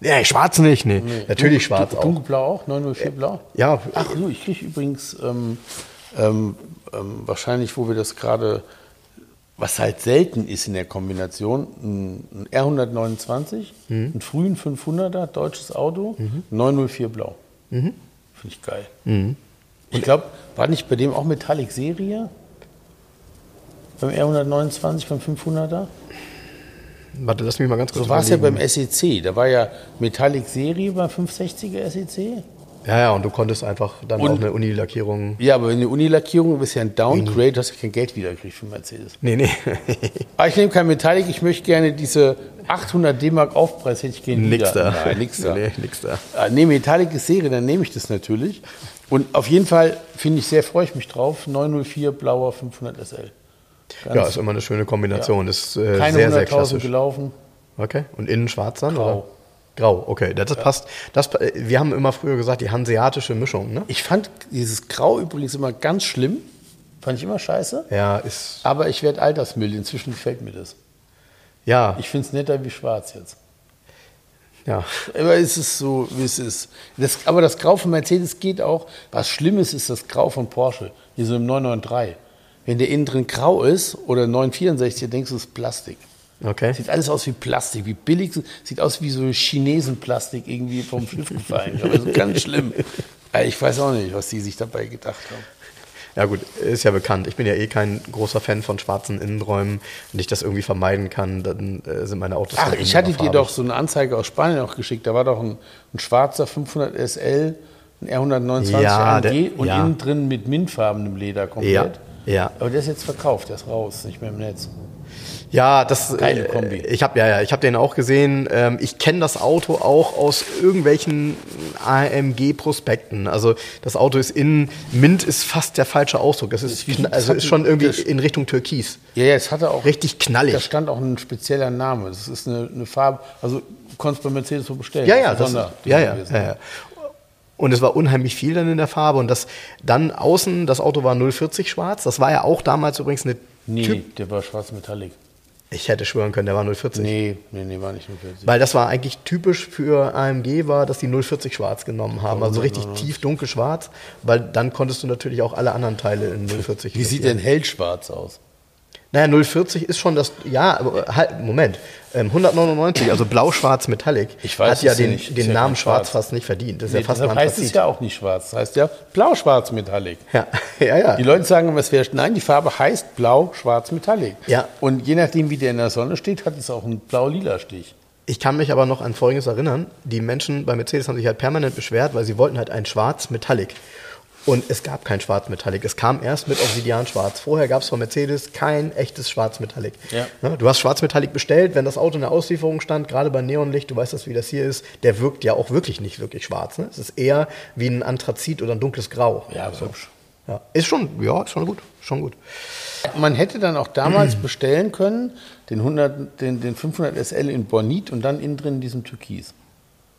Ja, schwarz nicht, nee. Natürlich Dunkel- schwarz Dun- auch. Dunkelblau auch? 904 Blau? Ja, Ach so, ich kriege übrigens ähm, ähm, ähm, wahrscheinlich, wo wir das gerade, was halt selten ist in der Kombination, ein, ein R129, Mhm. einen frühen 500er, deutsches Auto, 904 Blau. Mhm. Finde ich geil. Ich glaube, war nicht bei dem auch Metallic Serie? Beim R129, beim 500er? warte, lass mich mal ganz kurz So war es ja beim. SEC. Da war ja Metallic Serie beim 560er SEC. Ja, ja, und du konntest einfach dann Und- auch eine Unilackierung. Ja, aber eine Unilackierung ist ja ein Downgrade, du hast ja kein Geld wiedergekriegt für Mercedes. Nee, nee. Aber ich nehme kein Metallic, ich möchte gerne diese 800 D-Mark Aufpreis, hätte ich gerne nix wieder. da. Nein, nix da. Nee, nix da. Ah, Nee, Metallic ist Serie, dann nehme ich das natürlich. Und auf jeden Fall finde ich sehr, freue ich mich drauf, 904 blauer 500 SL. Ganz- Ja, ist immer eine schöne Kombination. Ist äh, keine sehr, sehr 100.000 klassisch. gelaufen. Okay. Und innen schwarz dann? Grau. Oder? Grau, okay. Das, das passt. Das, äh, wir haben immer früher gesagt, die hanseatische Mischung, ne? Ich fand dieses Grau übrigens immer ganz schlimm. Fand ich immer scheiße. Ja, ist. Aber ich werde altersmüde, inzwischen gefällt mir das. Ja, Ich finde es netter wie schwarz jetzt. Ja. Aber es ist so, wie es ist. Das, aber das Grau von Mercedes geht auch. Was Schlimmes ist das Grau von Porsche. Hier so im 993. Wenn der innen drin grau ist oder 964, denkst du, es ist Plastik. Okay. Sieht alles aus wie Plastik, wie billig. Sieht aus wie so Chinesenplastik irgendwie vom Schiff gefallen. Aber so ganz schlimm. Äh, Ich weiß auch nicht, was die sich dabei gedacht haben. Ja gut, ist ja bekannt. Ich bin ja eh kein großer Fan von schwarzen Innenräumen. Wenn ich das irgendwie vermeiden kann, dann äh, sind meine Autos Ach, halt ich hatte dir doch so eine Anzeige aus Spanien auch geschickt. Da war doch ein, ein schwarzer 500 SL, ein R129 Ja, AMG der- und ja. innen drin mit mintfarbenem Leder komplett. Ja, ja. Aber der ist jetzt verkauft, der ist raus, nicht mehr im Netz. Ja, das Geile äh, Kombi. Ich habe ja, ja, ich habe den auch gesehen. Ähm, ich kenne das Auto auch aus irgendwelchen AMG-Prospekten. Also das Auto ist innen, Mint ist fast der falsche Ausdruck. Das ist, das also ist schon irgendwie das- in Richtung Türkis. Ja, ja, es hatte auch. Richtig knallig. Da stand auch ein spezieller Name. Das ist eine, eine Farbe. Also, du konntest bei Mercedes so bestellen. Ja, ja, das ist, Sonderding ja, ja, ja, ja. Und es war unheimlich viel dann in der Farbe. Und das dann außen, das Auto war 040 schwarz. Das war ja auch damals übrigens eine Nee, Typ. der war schwarz Metallic. Ich hätte schwören können, der war 040. Nee, nee, nee, war nicht nur 40. Weil das war eigentlich typisch für AMG, war, dass die 040 schwarz genommen haben. Also richtig tief dunkel schwarz, weil dann konntest du natürlich auch alle anderen Teile in 040 Wie sieht denn hellschwarz aus? Naja, 040 ist schon das, ja, aber halt, Moment. Ähm, 199, also blau-schwarz Metallic, Ich weiß hat ja den, nicht. Den Namen schwarz Schwarz. fast nicht verdient. Das ist Nee, ja fast deshalb heißt es ja auch nicht schwarz. Das heißt ja blau-schwarz Metallic. Ja, ja, ja. Die Leute sagen immer, es wäre. Nein, die Farbe heißt blau-schwarz Metallic. Ja. Und je nachdem, wie der in der Sonne steht, hat es auch einen blau-lila Stich. Ich kann mich aber noch an Folgendes erinnern. Die Menschen bei Mercedes haben sich halt permanent beschwert, weil sie wollten halt ein Schwarz-Metallic. Und es gab kein Schwarz-Metallic. Es kam erst mit Obsidian-Schwarz. Vorher gab es von Mercedes kein echtes Schwarz-Metallic. Ja. Ne, Du hast Schwarz-Metallic bestellt, wenn das Auto in der Auslieferung stand, gerade bei Neonlicht, du weißt das, wie das hier ist, der wirkt ja auch wirklich nicht wirklich schwarz. Ne? Es ist eher wie ein Anthrazit oder ein dunkles Grau. Ja, so. hübsch. Ja. Ist schon, ja, ist schon gut. Schon gut. Man hätte dann auch damals bestellen können, den, 100, den, den 500 SL in Bornit und dann innen drin in diesem Türkis.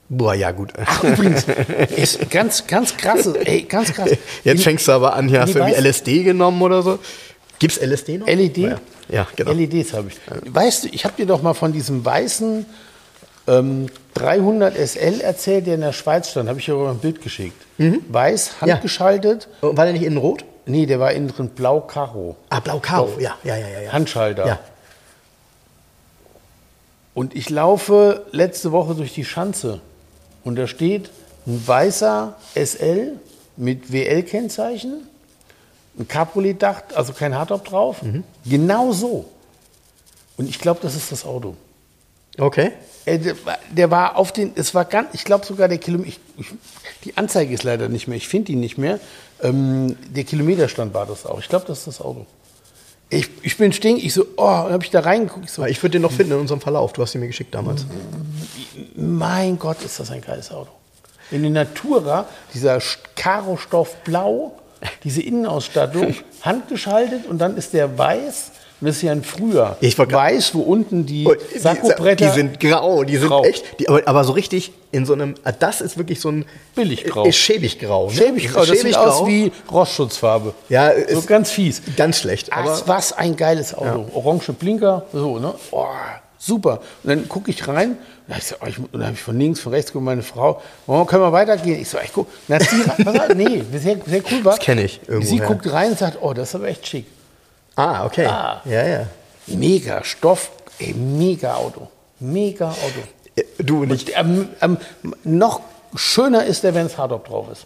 Boah, ja, gut. Ach, übrigens, ist ganz, ganz krass, ey, ganz krass. Jetzt fängst du aber an, hier hast du irgendwie LSD genommen oder so. Gibt's LSD noch? LED? Ja, ja genau. LEDs habe ich. Weißt du, ich habe dir doch mal von diesem weißen ähm, 300 SL erzählt, der in der Schweiz stand. Habe ich dir ein Bild geschickt. Weiß, Mhm. Ja. handgeschaltet. Oh, War der nicht innen rot? Nee, der war innen drin blau Karo. Ah, blau-karo. Ja, ja, ja, ja. ja. Handschalter. Ja. Und ich laufe letzte Woche durch die Schanze und da steht ein weißer SL mit WL-Kennzeichen, ein Cabriolet-Dach, also kein Hardtop drauf. Genau so. Und ich glaube, das ist das Auto. Okay. Äh, Der, war- auf den, es war ganz, ich glaube sogar der Kilometer, die Anzeige ist leider nicht mehr, ich finde die nicht mehr. Ähm, der Kilometerstand war das auch. Ich glaube, das ist das Auto. Ich, ich bin stehen, ich so, oh, dann habe ich da reingeguckt. Ich so, Aber ich würde den noch finden in unserem Verlauf. Du hast ihn mir geschickt damals. mein Gott, ist das ein geiles Auto. In der Natura, dieser Karo-Stoff blau, diese Innenausstattung, handgeschaltet und dann ist der weiß. Ist ja ein früher. Ich weiß, wo unten die Oh, die- Sakkobretter. Die sind grau, die sind Grau. echt, die, aber, aber so richtig in so einem, ah, das ist wirklich so ein Billiggrau. Äh, schäbig grau. Ne? schäbig grau. Das sieht aus wie Rostschutzfarbe. Ja, so ist ganz fies. ganz schlecht. Aber Aber was ein geiles Auto. Orange Blinker, so, ne? Oh, super. Und dann gucke ich rein, und, so, oh, dann habe ich von links, von rechts geguckt, meine Frau, oh, können wir weitergehen? Ich so, ich guck, na, sie, nee, sehr, sehr cool war. Das kenn ich irgendwo Sie her. guckt rein und sagt, oh, das ist aber echt schick. Ah, okay. Ah. Ja, ja. Mega Stoff, ey, mega Auto. Mega Auto. Äh, Du und ich. Ähm, ähm, noch schöner ist er, wenn es Hardtop drauf ist.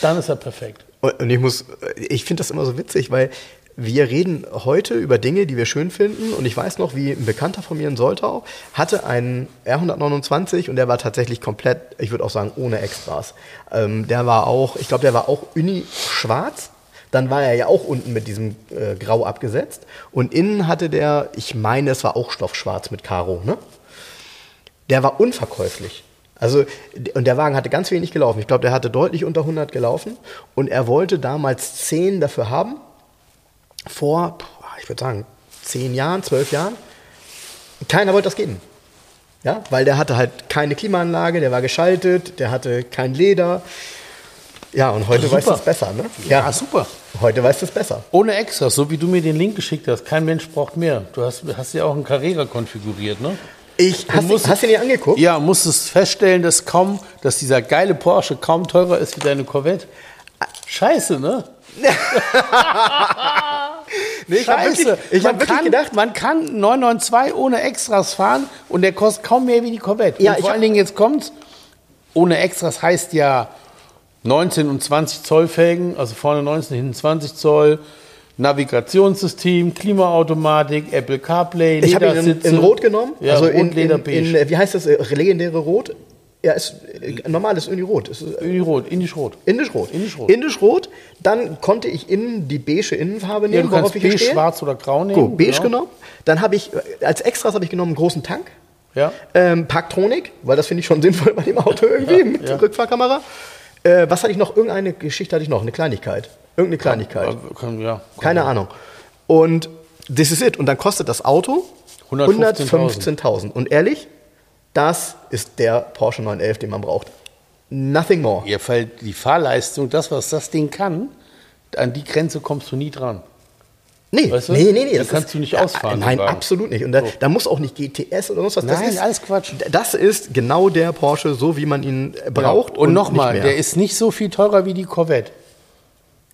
Dann ist er perfekt. Und ich muss, ich finde das immer so witzig, weil wir reden heute über Dinge, die wir schön finden. Und ich weiß noch, wie ein Bekannter von mir in Soltau hatte einen R129 und der war tatsächlich komplett, ich würde auch sagen, ohne Extras. Ähm, der war auch, ich glaube, der war auch Uni-schwarz. Dann war er ja auch unten mit diesem äh, Grau abgesetzt. Und innen hatte der, ich meine, es war auch Stoffschwarz mit Karo, ne? Der war unverkäuflich. Also, und der Wagen hatte ganz wenig gelaufen. Ich glaube, der hatte deutlich unter 100 gelaufen. Und er wollte damals 10 dafür haben. Vor, ich würde sagen, 10 Jahren, 12 Jahren. Keiner wollte das geben. Ja, weil der hatte halt keine Klimaanlage, der war geschaltet, der hatte kein Leder. Ja, und heute Super. weiß das besser, ne? Ja, super. Heute weiß das besser. Ohne Extras, so wie du mir den Link geschickt hast. Kein Mensch braucht mehr. Du hast, hast ja auch einen Carrera konfiguriert, ne? Ich, Du hast, du, musst- hast du ihn dir angeguckt? Ja, musstest feststellen, dass kaum, dass dieser geile Porsche kaum teurer ist wie deine Corvette. Scheiße, ne? Nee, ich hab Scheiße. wirklich, ich man, hab wirklich gedacht, man kann 992 ohne Extras fahren und der kostet kaum mehr wie die Corvette. Ja, und vor hab- allen Dingen jetzt kommt's. Ohne Extras heißt ja 19 und 20 Zoll Felgen, also vorne 19, hinten 20 Zoll. Navigationssystem, Klimaautomatik, Apple CarPlay, Ich habe ihn in, in Rot genommen. Ja, also Rot, in, in, in, äh, wie heißt das, äh, legendäre Rot? Ja, ist äh, normales Uni-Rot. Ist, äh, Uni-Rot, Indisch-Rot. Indisch-Rot. Indisch-Rot. Indisch-Rot. Dann konnte ich innen die beige Innenfarbe Ja, nehmen, du kannst worauf ich beige, stehe. schwarz oder grau nehmen. Gut, beige genau. genommen. Dann habe ich, äh, als Extras habe ich genommen einen großen Tank. Ja. Ähm, Parktronik, weil das finde ich schon sinnvoll bei dem Auto irgendwie mit ja. Rückfahrkamera. Äh, was hatte ich noch? Irgendeine Geschichte hatte ich noch, eine Kleinigkeit. Irgendeine Kleinigkeit. Kann- ja. Keine Ahnung. Und this is it. Und dann kostet das Auto 115.000. 115.000. Und ehrlich, das ist der Porsche 911, den man braucht. Nothing more. Ihr fällt die Fahrleistung, das, was das Ding kann, an die Grenze kommst du nie dran. Nee, Weißt du? nee, nee, nee. Das kannst ist, du nicht ausfahren, Nein, den Wagen. absolut nicht. Und da, So. da muss auch nicht GTS oder sonst was. Das Nein, ist, alles Quatsch. Das ist genau der Porsche, so wie man ihn äh, braucht. Und nicht nochmal, der ist nicht so viel teurer wie die Corvette.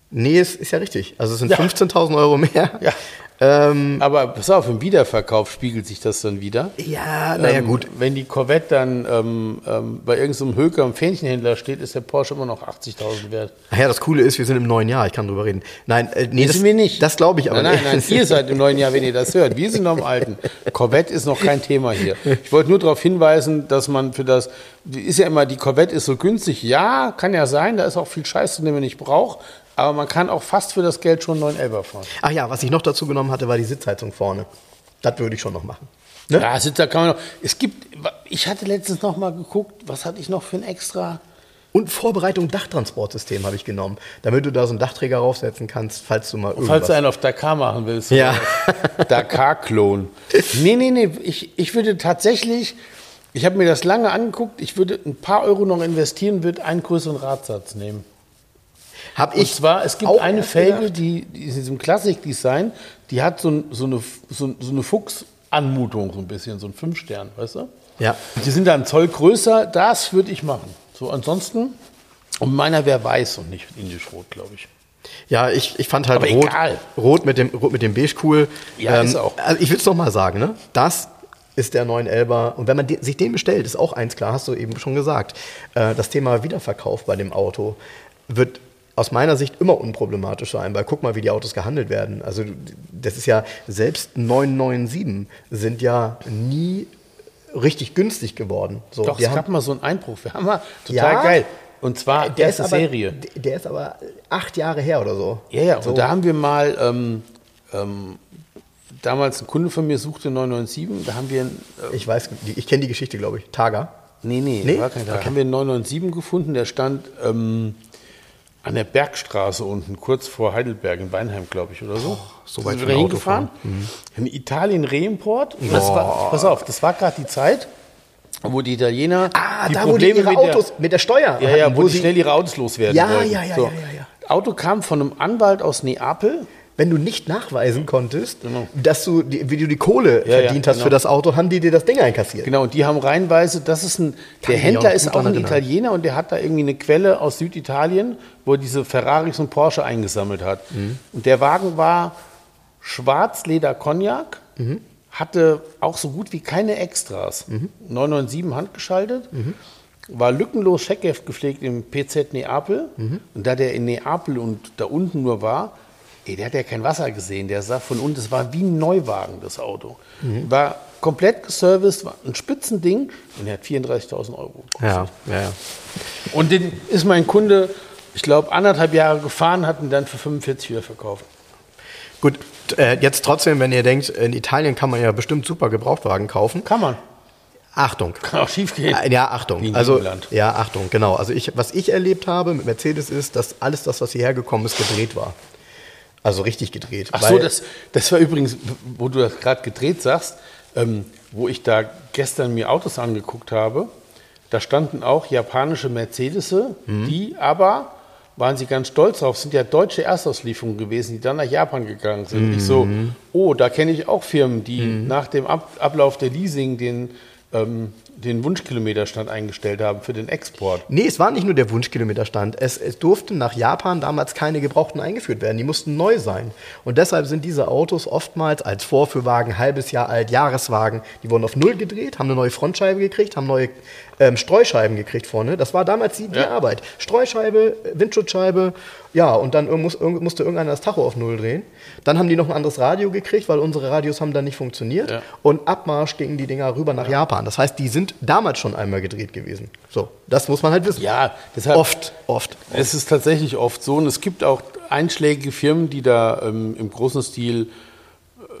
Nee, ist, ist ja richtig. Also es sind Ja. 15.000 Euro mehr. Ja. Ähm, Aber pass auf, im Wiederverkauf spiegelt sich das dann wieder. ja, naja, Ähm, gut. Wenn die Corvette dann ähm, ähm, bei irgendeinem Höker im Fähnchenhändler steht, ist der Porsche immer noch 80.000 wert. Ach ja, das Coole ist, wir sind im neuen Jahr. Ich kann drüber reden. Nein, äh, nee, das wir nicht. Das glaube ich aber nein, nein, nicht. nein, ihr seid im neuen Jahr, wenn ihr das hört. Wir sind noch im alten. Corvette ist noch kein Thema hier. Ich wollte nur darauf hinweisen, dass man für das, ist ja immer, die Corvette ist so günstig. Ja, kann ja sein, da ist auch viel Scheiß, den man nicht braucht. Aber man kann auch fast für das Geld schon einen 911 fahren. Ach ja, was ich noch dazu genommen hatte, war die Sitzheizung vorne. Das würde ich schon noch machen. Ne? Ja, da kann man noch, es gibt, ich hatte letztens noch mal geguckt, was hatte ich noch für ein extra? Und Vorbereitung Dachtransportsystem habe ich genommen, damit du da so einen Dachträger raufsetzen kannst, falls du mal irgendwas... Falls du einen auf Dakar machen willst. Ja. Dakar-Klon. Nee, nee, nee. Ich, ich würde tatsächlich, ich habe mir das lange angeguckt, ich würde ein paar Euro noch investieren, würde einen größeren Radsatz nehmen. Hab Und ich zwar, es gibt auch eine Felge, die, die ist in diesem Klassik-Design, die hat so, so eine, so, so eine Fuchs-Anmutung, so ein bisschen, so ein Fünf-Stern, weißt du? Ja. Die sind da einen Zoll größer, das würde ich machen. So, ansonsten, und meiner wäre weiß und nicht indisch-rot, glaube ich. Ja, ich, ich fand halt Aber rot, egal. rot mit dem Rot mit dem Beige cool. Ja, ist auch. Also ich will es noch mal sagen, ne? Das ist der 911er. Und wenn man die, sich den bestellt, ist auch eins klar, hast du eben schon gesagt. Äh, das Thema Wiederverkauf bei dem Auto wird aus meiner Sicht immer unproblematisch sein, weil guck mal, wie die Autos gehandelt werden. Also das ist ja, selbst 997 sind ja nie richtig günstig geworden. So, Doch, es gab mal so einen Einbruch. Wir haben mal, total Ja, geil. Und zwar Der erste ist, aber, Serie. der ist aber acht Jahre her oder so. Ja, ja, So. und da haben wir mal, ähm, ähm, damals ein Kunde von mir suchte 997, da haben wir, ein, äh, Ich weiß, ich kenne die Geschichte, glaube ich. Taga. nee, nee, Nee? war kein Tag. Okay. haben wir einen 997 gefunden, der stand ähm, an der Bergstraße unten, kurz vor Heidelberg in Weinheim, glaube ich, oder so. so Da weit sind wir hingefahren, in Italien Reimport. Und das war, pass auf, das war gerade die Zeit, wo die Italiener Ah, die da wo die Probleme ihre mit der, Autos mit der Steuer Ja, ja, wo, die sie- schnell ihre Autos loswerden Ja, wollten. ja, ja, so. ja, ja, ja. Auto kam von einem Anwalt aus Neapel. Wenn du nicht nachweisen konntest, dass du, die, wie du die Kohle Genau. Ja, ja, verdient hast genau. für das Auto, haben die dir das Ding einkassiert. Genau, und die haben reihenweise, das ist ein, der Händler auch ist auch ein erinnern. Italiener und der hat da irgendwie eine Quelle aus Süditalien, wo er diese Ferraris und Porsche eingesammelt hat. Mhm. Und der Wagen war Schwarzleder Cognac, Mhm. hatte auch so gut wie keine Extras. Mhm. 997 handgeschaltet, war lückenlos Scheckheft gepflegt im PZ Neapel. Mhm. Und da der in Neapel und da unten nur war, ey, der hat ja kein Wasser gesehen. Der sah von unten, das war wie ein Neuwagen, das Auto. Mhm. War komplett geserviced, war ein Spitzending und er hat 34.000 Euro. gekostet. Ja, ja, ja. Und den ist mein Kunde, ich glaube, anderthalb Jahre gefahren, hat ihn dann für 45 wieder verkauft. Gut, äh, jetzt trotzdem, wenn ihr denkt, in Italien kann man ja bestimmt super Gebrauchtwagen kaufen. Kann man. Achtung. Kann auch schief gehen. Äh, Ja, Achtung. Also, England. ja, Achtung, genau. Also ich, was ich erlebt habe mit Mercedes ist, dass alles das, was hierher gekommen ist, gedreht war. Also richtig gedreht. Ach so, das, das war übrigens, wo du das gerade gedreht sagst, ähm, wo ich da gestern mir Autos angeguckt habe, da standen auch japanische Mercedes, Mhm. die aber, waren sie ganz stolz drauf, sind ja deutsche Erstauslieferungen gewesen, die dann nach Japan gegangen sind. Ich so, Mhm. oh, da kenne ich auch Firmen, die nach dem Ab Ablauf der Leasing den, ähm, den Wunschkilometerstand eingestellt haben für den Export. Nee, es war nicht nur der Wunschkilometerstand. Es, es durften nach Japan damals keine Gebrauchten eingeführt werden. Die mussten neu sein. Und deshalb sind diese Autos oftmals als Vorführwagen, halbes Jahr alt, Jahreswagen, die wurden auf Null gedreht, haben eine neue Frontscheibe gekriegt, haben neue ähm, Streuscheiben gekriegt vorne. Das war damals die, die Ja. Arbeit. Streuscheibe, Windschutzscheibe, ja, und dann muss, musste irgendeiner das Tacho auf Null drehen. Dann haben die noch ein anderes Radio gekriegt, weil unsere Radios haben dann nicht funktioniert. Ja. Und Abmarsch gingen die Dinger rüber nach Japan. Das heißt, die sind damals schon einmal gedreht gewesen. So, das muss man halt wissen. Ja, deshalb Oft, oft. Es ist tatsächlich oft so und es gibt auch einschlägige Firmen, die da ähm, im großen Stil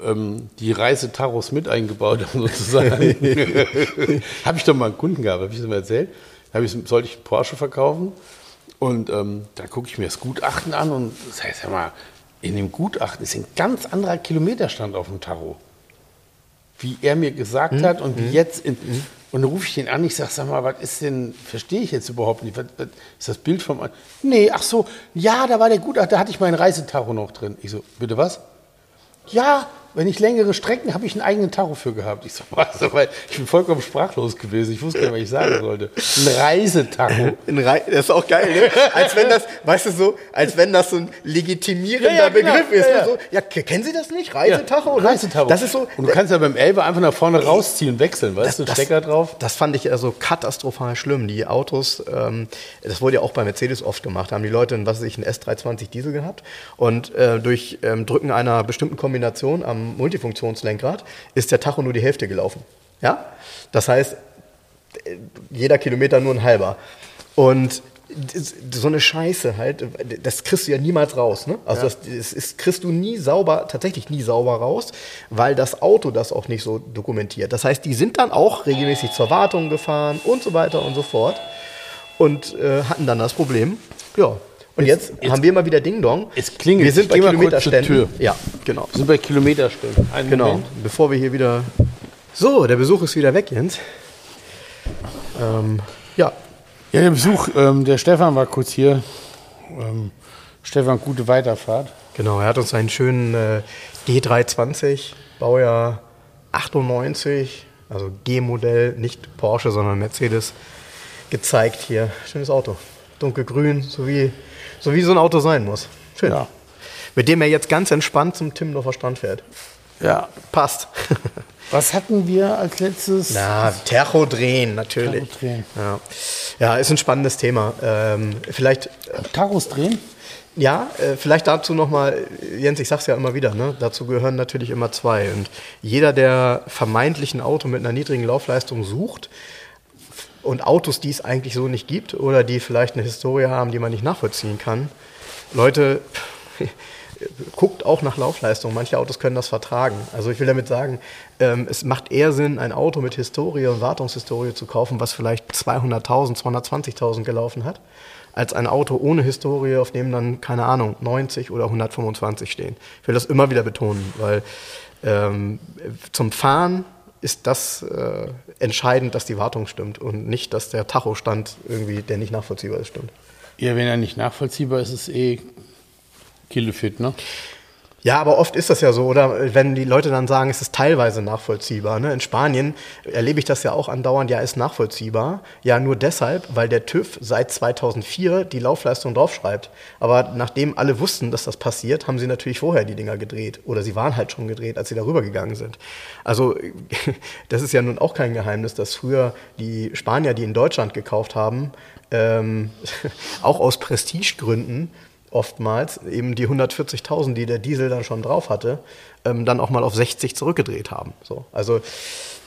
ähm, die Reisetaros mit eingebaut haben, sozusagen. habe ich doch mal einen Kunden gehabt, habe ich das mal erzählt. Da ich, sollte ich einen Porsche verkaufen und ähm, da gucke ich mir das Gutachten an und das heißt ja mal, in dem Gutachten ist ein ganz anderer Kilometerstand auf dem Tarot. Wie er mir gesagt hat und wie jetzt. In, Und dann rufe ich den an, ich sage, sag mal, was ist denn, verstehe ich jetzt überhaupt nicht. Was, was ist das Bild vom. Nee, ach so, ja, da war der Gutachter, da hatte ich meinen Reisetacho noch drin. Ich so, bitte was? Ja, wenn ich längere Strecken, habe ich einen eigenen Tacho für gehabt. Ich so? Weil ich bin vollkommen sprachlos gewesen. Ich wusste gar nicht, was ich sagen sollte. Ein Reisetacho. In Rei das ist auch geil, ne? Als wenn das, weißt du so, als wenn das so ein legitimierender Ja, ja, genau. Begriff ist. Ja, ne? ja. So, ja, ke- kennen Sie das nicht? Reisetacho? ne? Reisetacho. Das ist so. Und du kannst ja beim Elbe einfach nach vorne rausziehen und wechseln, weißt du, das- Stecker drauf. Das fand ich also katastrophal schlimm. Die Autos, ähm, das wurde ja auch bei Mercedes oft gemacht, da haben die Leute, einen, was weiß ich, einen S320 Diesel gehabt und äh, durch ähm, Drücken einer bestimmten Kombination am Multifunktionslenkrad ist der Tacho nur die Hälfte gelaufen. Ja? Das heißt, jeder Kilometer nur ein halber. Und so eine Scheiße halt, das kriegst du ja niemals raus. Ne? Also das, das ist, kriegst du nie sauber, tatsächlich nie sauber raus, weil das Auto das auch nicht so dokumentiert. Das heißt, die sind dann auch regelmäßig zur Wartung gefahren und so weiter und so fort und äh, hatten dann das Problem. Ja. Und jetzt, jetzt- haben wir mal wieder Ding Dong. Es klingelt. Wir sind Ich bei Kilometerständen. Tür. Ja, genau. Wir sind bei Kilometerstunden. Einen Genau. Moment. Bevor wir hier wieder. So, der Besuch ist wieder weg, Jens. Ähm, ja, Ja, der Besuch, ähm, der Stefan war kurz hier. Ähm, Stefan, gute Weiterfahrt. genau. Er hat uns einen schönen äh, G320, Baujahr 98, also G-Modell, nicht Porsche, sondern Mercedes, gezeigt hier. Schönes Auto. Dunkelgrün, so wie, so wie so ein Auto sein muss. Schön. Ja. Mit dem er jetzt ganz entspannt zum Timmendorfer Strand fährt. Ja. Passt. Was hatten wir als letztes? Na, Tercho drehen, natürlich. Tacho drehen. Ja. ja, ist ein spannendes Thema. Ähm, vielleicht, Taros drehen? ja, äh, vielleicht dazu nochmal, Jens, ich sag's ja immer wieder, ne? dazu gehören natürlich immer zwei. Und jeder, der vermeintlich ein Auto mit einer niedrigen Laufleistung sucht, und Autos, die es eigentlich so nicht gibt oder die vielleicht eine Historie haben, die man nicht nachvollziehen kann. Leute, guckt auch nach Laufleistung. Manche Autos können das vertragen. Also ich will damit sagen, ähm, es macht eher Sinn, ein Auto mit Historie und Wartungshistorie zu kaufen, was vielleicht 200.000, 220.000 gelaufen hat, als ein Auto ohne Historie, auf dem dann, keine Ahnung, 90 oder 125 stehen. Ich will das immer wieder betonen, weil ähm, zum Fahren ist das äh, entscheidend, dass die Wartung stimmt und nicht, dass der Tachostand irgendwie, der nicht nachvollziehbar ist, stimmt. Ja, wenn er nicht nachvollziehbar ist, ist es eh Killefit, ne? Ja, aber oft ist das ja so, oder wenn die Leute dann sagen, es ist teilweise nachvollziehbar. Ne? In Spanien erlebe ich das ja auch andauernd, ja, ist nachvollziehbar. Ja, nur deshalb, weil der TÜV seit 2004 die Laufleistung draufschreibt. Aber nachdem alle wussten, dass das passiert, haben sie natürlich vorher die Dinger gedreht. Oder sie waren halt schon gedreht, als sie darüber gegangen sind. Also, das ist ja nun auch kein Geheimnis, dass früher die Spanier, die in Deutschland gekauft haben, ähm, auch aus Prestigegründen, oftmals eben die 140.000, die der Diesel dann schon drauf hatte, ähm, dann auch mal auf 60 zurückgedreht haben. So, also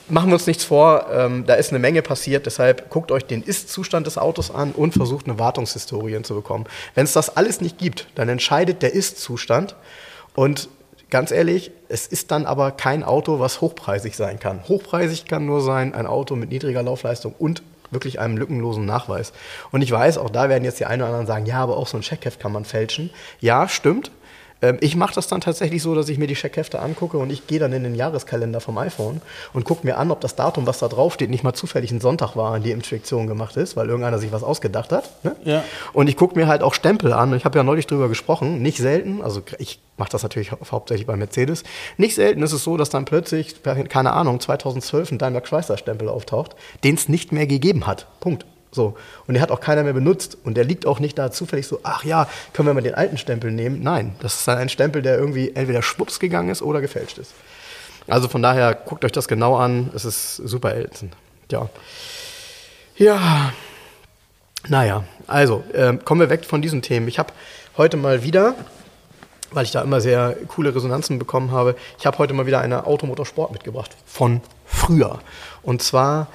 machen wir uns nichts vor, ähm, da ist eine Menge passiert, deshalb guckt euch den Ist-Zustand des Autos an und versucht eine Wartungshistorie zu bekommen. Wenn es das alles nicht gibt, dann entscheidet der Ist-Zustand und ganz ehrlich, es ist dann aber kein Auto, was hochpreisig sein kann. Hochpreisig kann nur sein ein Auto mit niedriger Laufleistung und wirklich einem lückenlosen Nachweis. Und ich weiß, auch da werden jetzt die einen oder anderen sagen, ja, aber auch so ein Checkheft kann man fälschen. Ja, stimmt. Ähm, ich mache das dann tatsächlich so, dass ich mir die Checkhefte angucke und ich gehe dann in den Jahreskalender vom iPhone und gucke mir an, ob das Datum, was da drauf steht, nicht mal zufällig ein Sonntag war, an die Inspektion gemacht ist, weil irgendeiner sich was ausgedacht hat. Ne? Ja. Und ich gucke mir halt auch Stempel an. Ich habe ja neulich drüber gesprochen. Nicht selten, also ich mache das natürlich hauptsächlich bei Mercedes. Nicht selten ist es so, dass dann plötzlich, keine Ahnung, 2012 ein Daimler Chrysler Stempel auftaucht, den es nicht mehr gegeben hat. Punkt. So. Und der hat auch keiner mehr benutzt. Und der liegt auch nicht da zufällig so, ach ja, können wir mal den alten Stempel nehmen? Nein, das ist dann ein Stempel, der irgendwie entweder schwupps gegangen ist oder gefälscht ist. Also von daher, guckt euch das genau an. Es ist super ätzend. Ja. Ja. Naja, also äh, kommen wir weg von diesen Themen. Ich habe heute mal wieder, weil ich da immer sehr coole Resonanzen bekommen habe, ich habe heute mal wieder eine Automotorsport mitgebracht. Von früher. Und zwar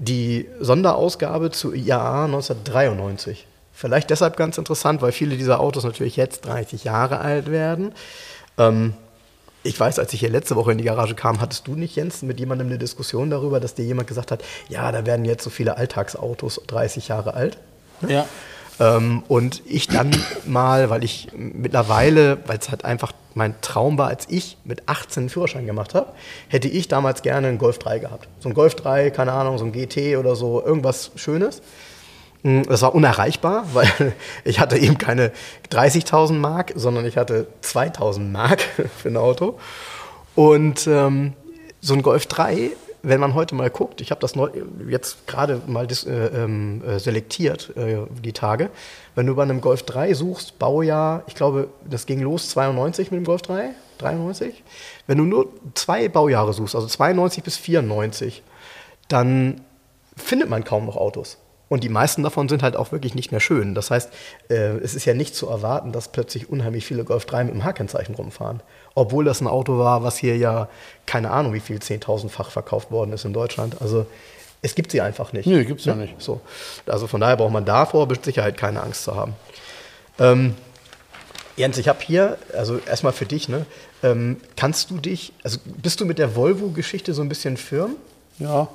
die Sonderausgabe zu IAA 1993. Vielleicht deshalb ganz interessant, weil viele dieser Autos natürlich jetzt 30 Jahre alt werden. Ähm, ich weiß, als ich hier letzte Woche in die Garage kam, hattest du nicht, Jens, mit jemandem eine Diskussion darüber, dass dir jemand gesagt hat, ja, da werden jetzt so viele Alltagsautos 30 Jahre alt. Ne? Ja. Ähm, und ich dann mal, weil ich mittlerweile, weil es halt einfach mein Traum war, als ich mit 18 einen Führerschein gemacht habe, hätte ich damals gerne einen Golf 3 gehabt. So ein Golf 3, keine Ahnung, so ein GT oder so, irgendwas Schönes. Hm, das war unerreichbar, weil ich hatte eben keine 30.000 Mark, sondern ich hatte 2.000 Mark für ein Auto. Und ähm, so ein Golf 3 wenn man heute mal guckt, ich habe das neu, jetzt gerade mal dis, äh, ähm, äh, selektiert, äh, die Tage, wenn du bei einem Golf 3 suchst, Baujahr, ich glaube, das ging los 92 mit dem Golf 3, 93. Wenn du nur zwei Baujahre suchst, also 92 bis 94, dann findet man kaum noch Autos. Und die meisten davon sind halt auch wirklich nicht mehr schön. Das heißt, äh, es ist ja nicht zu erwarten, dass plötzlich unheimlich viele Golf 3 mit dem H-Kennzeichen rumfahren. Obwohl das ein Auto war, was hier ja keine Ahnung, wie viel 10.000-fach verkauft worden ist in Deutschland. Also es gibt sie einfach nicht. Nee, gibt es ja nicht. So. Also von daher braucht man davor mit Sicherheit keine Angst zu haben. Ähm, Jens, ich habe hier, also erstmal für dich, ne, ähm, kannst du dich, also bist du mit der Volvo-Geschichte so ein bisschen firm? Ja.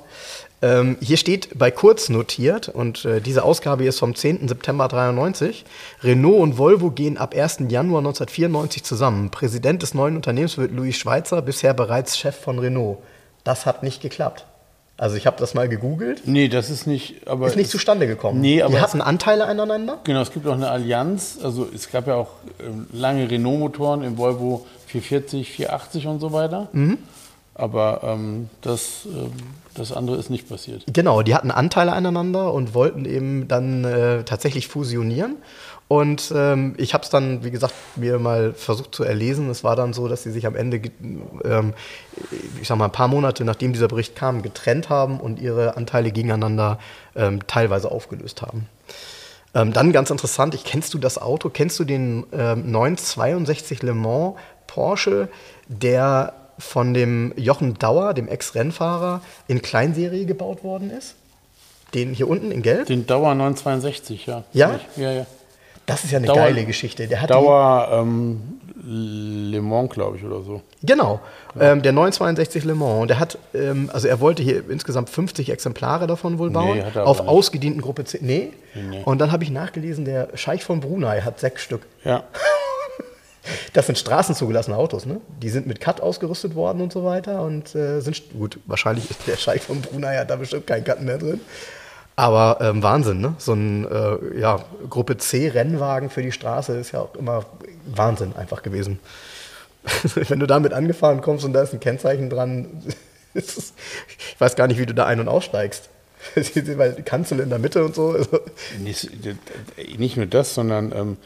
Ähm, hier steht bei Kurz notiert, und äh, diese Ausgabe ist vom 10. September 93. Renault und Volvo gehen ab 1. Januar 1994 zusammen. Präsident des neuen Unternehmens wird Louis Schweitzer, bisher bereits Chef von Renault. Das hat nicht geklappt. Also ich habe das mal gegoogelt. Nee, das ist nicht, aber ist nicht zustande gekommen. Nee, aber die hatten Anteile aneinander. Genau, es gibt auch eine Allianz. Also es gab ja auch äh, lange Renault-Motoren im Volvo 440, 480 und so weiter. Mhm. Aber ähm, das, ähm, das andere ist nicht passiert. Genau, die hatten Anteile aneinander und wollten eben dann äh, tatsächlich fusionieren. Und ähm, ich habe es dann, wie gesagt, mir mal versucht zu erlesen. Es war dann so, dass sie sich am Ende, ähm, ich sag mal, ein paar Monate nachdem dieser Bericht kam, getrennt haben und ihre Anteile gegeneinander ähm, teilweise aufgelöst haben. Ähm, dann ganz interessant, ich, kennst du das Auto? Kennst du den ähm, 962 Le Mans Porsche, der von dem Jochen Dauer, dem Ex-Rennfahrer, in Kleinserie gebaut worden ist? Den hier unten in Gelb? Den Dauer 962, ja. Ja? Ja, ja. Das ist ja eine Dauer- geile Geschichte. Der hat Dauer ähm, Le Mans, glaube ich, oder so. Genau, ähm, der 962 Le Mans. Und Der hat, ähm, also er wollte hier insgesamt 50 Exemplare davon wohl bauen. aber auf nicht. ausgedienten Gruppe C. Nee. Nee. Und dann habe ich nachgelesen, der Scheich von Brunei hat sechs Stück. Ja. Das sind straßenzugelassene Autos, ne? Die sind mit Cut ausgerüstet worden und so weiter und äh, sind gut. Wahrscheinlich ist der Scheich von Brunei hat da bestimmt kein Cut mehr drin. Aber ähm, Wahnsinn, ne? So ein äh, ja, Gruppe C Rennwagen für die Straße ist ja auch immer Wahnsinn einfach gewesen. Wenn du damit angefahren kommst und da ist ein Kennzeichen dran, ist ich weiß gar nicht, wie du da ein- und aussteigst. Weil die Kanzel in der Mitte und so. Also, Nicht, nicht nur das, sondern ähm,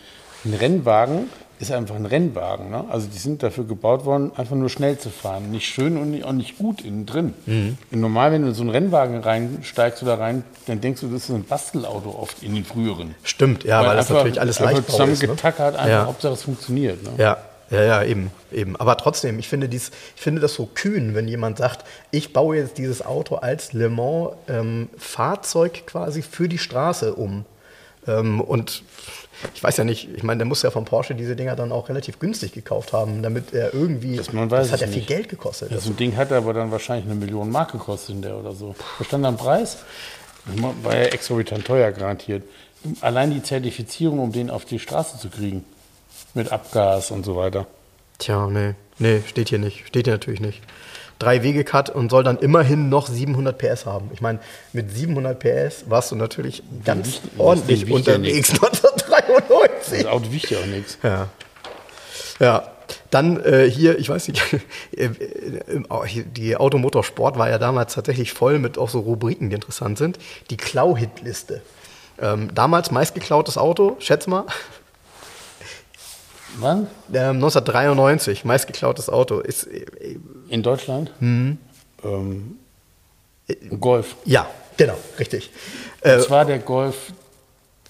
ein Rennwagen ist einfach ein Rennwagen. Ne? Also die sind dafür gebaut worden, einfach nur schnell zu fahren. Nicht schön und nicht, auch nicht gut innen drin. Mhm. Normal, wenn du in so einen Rennwagen reinsteigst oder rein, dann denkst du, das ist ein Bastelauto oft in den früheren. stimmt, ja, weil, das einfach- natürlich alles leicht ist. Ne? einfach Ja. Hauptsache es funktioniert. Ne? Ja, ja, ja, eben, eben. Aber trotzdem, ich finde, dies, ich finde das so kühn, wenn jemand sagt, ich baue jetzt dieses Auto als Le Mans ähm, Fahrzeug quasi für die Straße um. Ähm, und ich weiß ja nicht, ich meine, der muss ja von Porsche diese Dinger dann auch relativ günstig gekauft haben, damit er irgendwie. Das man weiß das hat ja viel. Geld gekostet. Ja, so ein Ding hat aber dann wahrscheinlich eine Million Mark gekostet in der oder so. Was stand da am Preis? War ja exorbitant teuer garantiert. Allein die Zertifizierung, um den auf die Straße zu kriegen. Mit Abgas und so weiter. Tja, nee, nee, steht hier nicht. Steht hier natürlich nicht. Drei Wege Cut und soll dann immerhin noch 700 PS haben. Ich meine, mit 700 PS warst du natürlich ganz ordentlich unterwegs 1993. Das Auto wiegt ja auch nichts. Ja. Ja. Dann äh, hier, ich weiß nicht, äh, äh, die Automotorsport war ja damals tatsächlich voll mit auch so Rubriken, die interessant sind. Die Klau-Hit-Liste. Ähm, damals meistgeklautes Auto, schätz mal, Wann? ähm, 1993, meistgeklautes Auto. Ist, äh, In Deutschland? Mhm. Ähm, Golf. ja, genau, richtig. Und Äh, zwar der Golf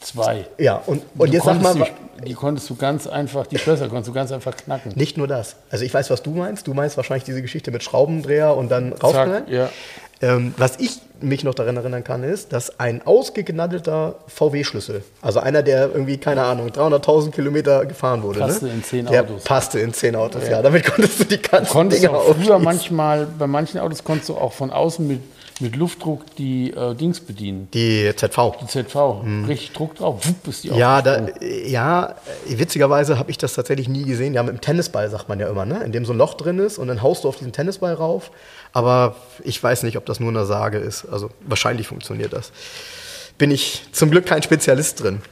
2. ja, und, und Du jetzt sag mal, die, die konntest du ganz einfach, die Schlösser konntest du ganz einfach knacken. nicht nur das. Also ich weiß, was du meinst. Du meinst wahrscheinlich diese Geschichte mit Schraubendreher und dann raufknallen. ja. Ähm, was ich mich noch daran erinnern kann, ist, dass ein ausgeknaddelter VW-Schlüssel, also einer, der irgendwie, keine Ahnung, 300.000 Kilometer gefahren wurde, Passte ne? in zehn der Autos. passte in zehn Autos, ja. Damit konntest du die ganzen konntest Dinger auch früher manchmal, bei manchen Autos konntest du auch von außen mit, mit Luftdruck die äh, Dings bedienen. Die ZV. Die ZV. Richtig Druck drauf, wupp, ist die Mhm. Ja, da, ja, witzigerweise habe ich das tatsächlich nie gesehen. Ja, mit dem Tennisball sagt man ja immer, ne? in dem so ein Loch drin ist und dann haust du auf diesen Tennisball rauf. Aber ich weiß nicht, ob das nur eine Sage ist. Also wahrscheinlich funktioniert das. Bin ich zum Glück kein Spezialist drin.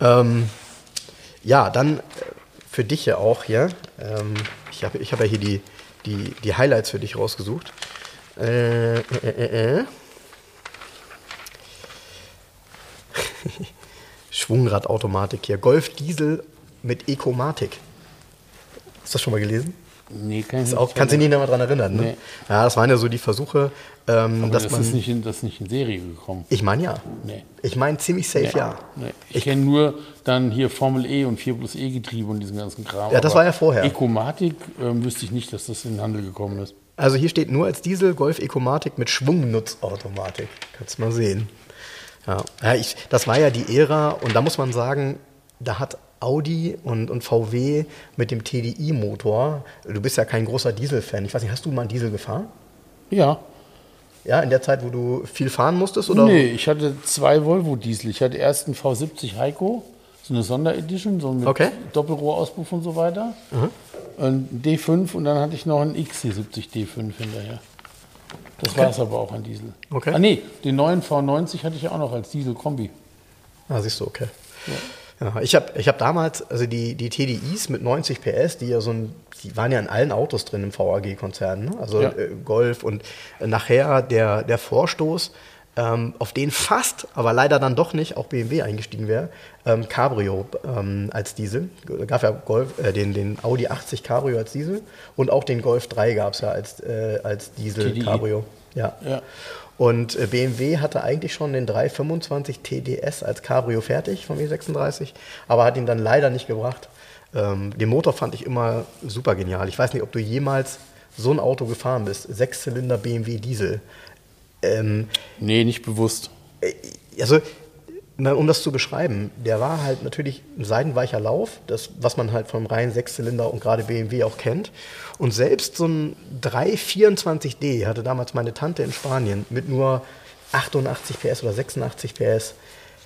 Ähm, ja, dann äh, für dich ja auch hier. Ähm, ich habe ich hab ja hier die, die, die Highlights für dich rausgesucht. Äh, äh, äh, äh. Schwungradautomatik hier. Golf Diesel mit Ecomatic. Hast du das schon mal gelesen? Nee, kann ich auch, kannst du dich nicht mehr dran erinnern, ne? Nee. Ja, das waren ja so die Versuche, ähm, Aber dass das man. ist nicht in, das ist nicht in Serie gekommen. ich meine ja. Nee. Ich meine ziemlich safe ja. Nee. Ich kenne nur dann hier Formel E und 4 plus E Getriebe und diesen ganzen Kram. Ja, das war ja vorher. Ecomatic ähm, wüsste ich nicht, dass das in den Handel gekommen ist. Also hier steht nur als Diesel Golf Ecomatic mit Schwungnutzautomatik. Kannst du mal sehen. Ja, ja ich, das war ja die Ära und da muss man sagen, da hat Audi und, und VW mit dem TDI-Motor, du bist ja kein großer Diesel-Fan. Ich weiß nicht, hast du mal einen Diesel gefahren? Ja. Ja, in der Zeit, wo du viel fahren musstest? Oder? Nee, ich hatte zwei Volvo Diesel. Ich hatte erst einen V70 Heiko, so eine Sonderedition, so mit Okay. Doppelrohrauspuff und so weiter. Ein D5 und dann hatte ich noch einen XC70 D5 hinterher. Das war es aber auch an Diesel. Okay. Ah nee, den neuen V90 hatte ich ja auch noch als Diesel-Kombi. Ah, siehst du, okay. Ja, ich habe ich hab damals, also die, die TDIs mit 90 PS, die ja so ein, die waren ja in allen Autos drin im VAG-Konzern, ne? also Ja. äh, Golf und äh, nachher der, der Vorstoß, ähm, auf den fast, aber leider dann doch nicht, auch BMW eingestiegen wäre, ähm, Cabrio ähm, als Diesel. Es gab ja Golf, äh, den, den Audi 80 Cabrio als Diesel und auch den Golf 3 gab es ja als, äh, als Diesel TDI. Cabrio. Ja. Ja. Und äh, BMW hatte eigentlich schon den 325 TDS als Cabrio fertig vom E36, aber hat ihn dann leider nicht gebracht. Ähm, den Motor fand ich immer super genial. Ich weiß nicht, ob du jemals so ein Auto gefahren bist. Sechszylinder BMW Diesel. Ähm, Nee, nicht bewusst. also, mal um das zu beschreiben, der war halt natürlich ein seidenweicher Lauf, das, was man halt vom reinen Sechszylinder und gerade BMW auch kennt. Und selbst so ein 324D hatte damals meine Tante in Spanien mit nur 88 PS oder 86 PS,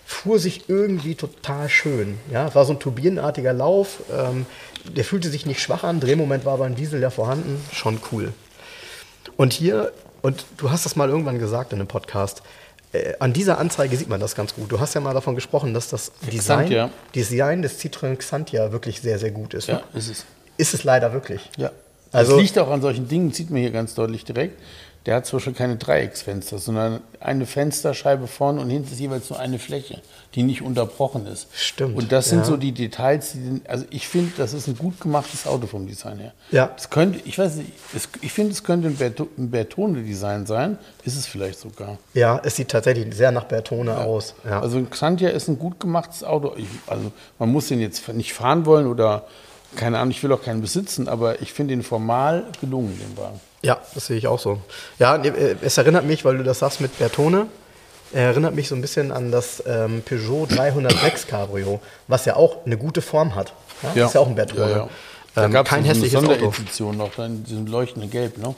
fuhr sich irgendwie total schön. Ja, es war so ein turbinenartiger Lauf, ähm, der fühlte sich nicht schwach an, Drehmoment war beim Diesel ja vorhanden, schon cool. Und hier, und du hast das mal irgendwann gesagt in einem Podcast, äh, an dieser Anzeige sieht man das ganz gut. Du hast ja mal davon gesprochen, dass das Design, Xantia. Design des Citroën Xantia wirklich sehr, sehr gut ist. Ja, ne? ist es. Ist es leider wirklich. Ja. Also- das liegt auch an solchen Dingen, sieht man hier ganz deutlich direkt. Der hat zum Beispiel keine Dreiecksfenster, sondern eine Fensterscheibe vorne und hinten ist jeweils nur eine Fläche, die nicht unterbrochen ist. Stimmt, Und das sind ja. so die Details, die sind, also ich finde, das ist ein gut gemachtes Auto vom Design her. Ja. Es könnte, ich weiß nicht, es, ich finde, es könnte ein, Berto, ein Bertone-Design sein, ist es vielleicht sogar. Ja, es sieht tatsächlich sehr nach Bertone aus. Ja. Also ein Xantia ist ein gut gemachtes Auto. Ich, also man muss den jetzt nicht fahren wollen oder keine Ahnung, ich will auch keinen besitzen, aber ich finde ihn formal gelungen, den Wagen. Ja, das sehe ich auch so. Ja, äh, es erinnert mich, weil du das sagst mit Bertone, er erinnert mich so ein bisschen an das ähm, Peugeot 306 Cabrio, was ja auch eine gute Form hat. Ja? Ist ja auch ein Bertone. Ja, ja. Da Ähm, gab es kein eine hässliches Auto. Sonderedition noch, dann diesem leuchtenden Gelb, ne?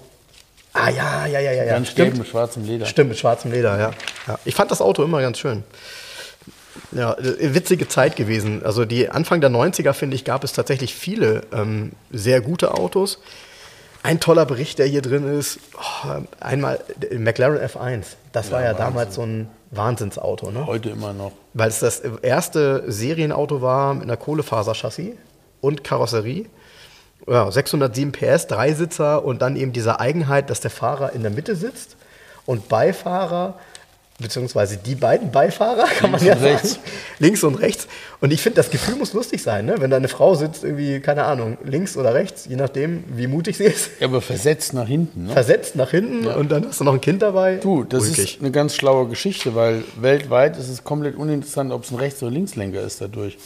Ah ja, ja, ja, ja, ja. Ganz gelb Stimmt. mit schwarzem Leder. Stimmt, mit schwarzem Leder, ja. ja. Ich fand das Auto immer ganz schön. Ja, äh, witzige Zeit gewesen. Also die Anfang der 90er, finde ich, gab es tatsächlich viele ähm, sehr gute Autos. Ein toller Bericht, der hier drin ist, oh, einmal McLaren F1. Das war ja Wahnsinn. damals so ein Wahnsinnsauto, ne? Heute immer noch. Weil es das erste Serienauto war mit einer Kohlefaserchassis und Karosserie. Ja, 607 PS, Dreisitzer und dann eben diese Eigenheit, dass der Fahrer in der Mitte sitzt und Beifahrer, beziehungsweise die beiden Beifahrer, kann man Links ja sagen, rechts. links und rechts. Und ich finde, das Gefühl muss lustig sein, ne? wenn deine Frau sitzt irgendwie, keine Ahnung, links oder rechts, je nachdem, wie mutig sie ist, Ja, aber versetzt nach hinten, ne? versetzt nach hinten und dann hast du noch ein Kind dabei. Du, das Ulkig. ist eine ganz schlaue Geschichte, weil weltweit ist es komplett uninteressant, ob es ein Rechts- oder Linkslenker ist dadurch.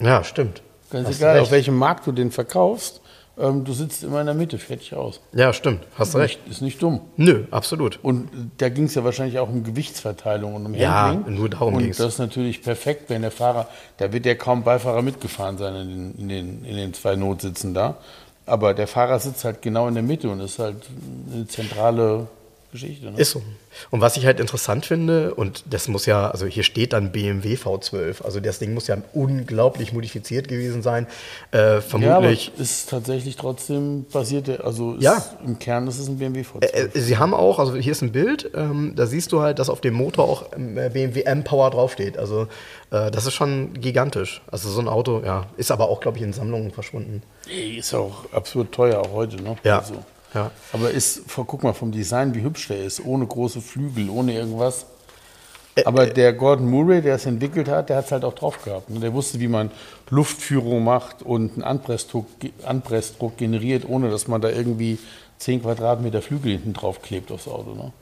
Ja, stimmt. Ganz Hast egal, auf welchem Markt du den verkaufst, ähm, du sitzt immer in der Mitte, fertig aus. Ja, stimmt. Hast du recht. Nicht, ist nicht dumm. Nö, absolut. Und äh, da ging es ja wahrscheinlich auch um Gewichtsverteilung und um Ja, Handling. nur darum Und ging's. das ist natürlich perfekt, wenn der Fahrer, da wird ja kaum Beifahrer mitgefahren sein in den, in den, in den zwei Notsitzen da. Aber der Fahrer sitzt halt genau in der Mitte und ist halt eine zentrale Geschichte. Ne? Ist so. Und was ich halt interessant finde, und das muss ja, also hier steht dann BMW V12, also das Ding muss ja unglaublich modifiziert gewesen sein. Äh, ja, vermutlich. ist tatsächlich trotzdem basiert, also ist, Ja. im Kern ist es ein BMW V12. Äh, äh, Sie haben auch, also hier ist ein Bild, ähm, da siehst du halt, dass auf dem Motor auch äh, BMW M-Power draufsteht. Also äh, das ist schon gigantisch. Also so ein Auto, ja, ist aber auch, glaube ich, in Sammlungen verschwunden. Ist auch absurd teuer, auch heute. Ne? Ja. Also. Ja. Aber ist, guck mal, vom Design, wie hübsch der ist, ohne große Flügel, ohne irgendwas. Aber der Gordon Murray, der es entwickelt hat, der hat es halt auch drauf gehabt. ne? Der wusste, wie man Luftführung macht und einen Anpressdruck, Anpressdruck generiert, ohne dass man da irgendwie 10 Quadratmeter Flügel hinten drauf klebt aufs Auto. Ne?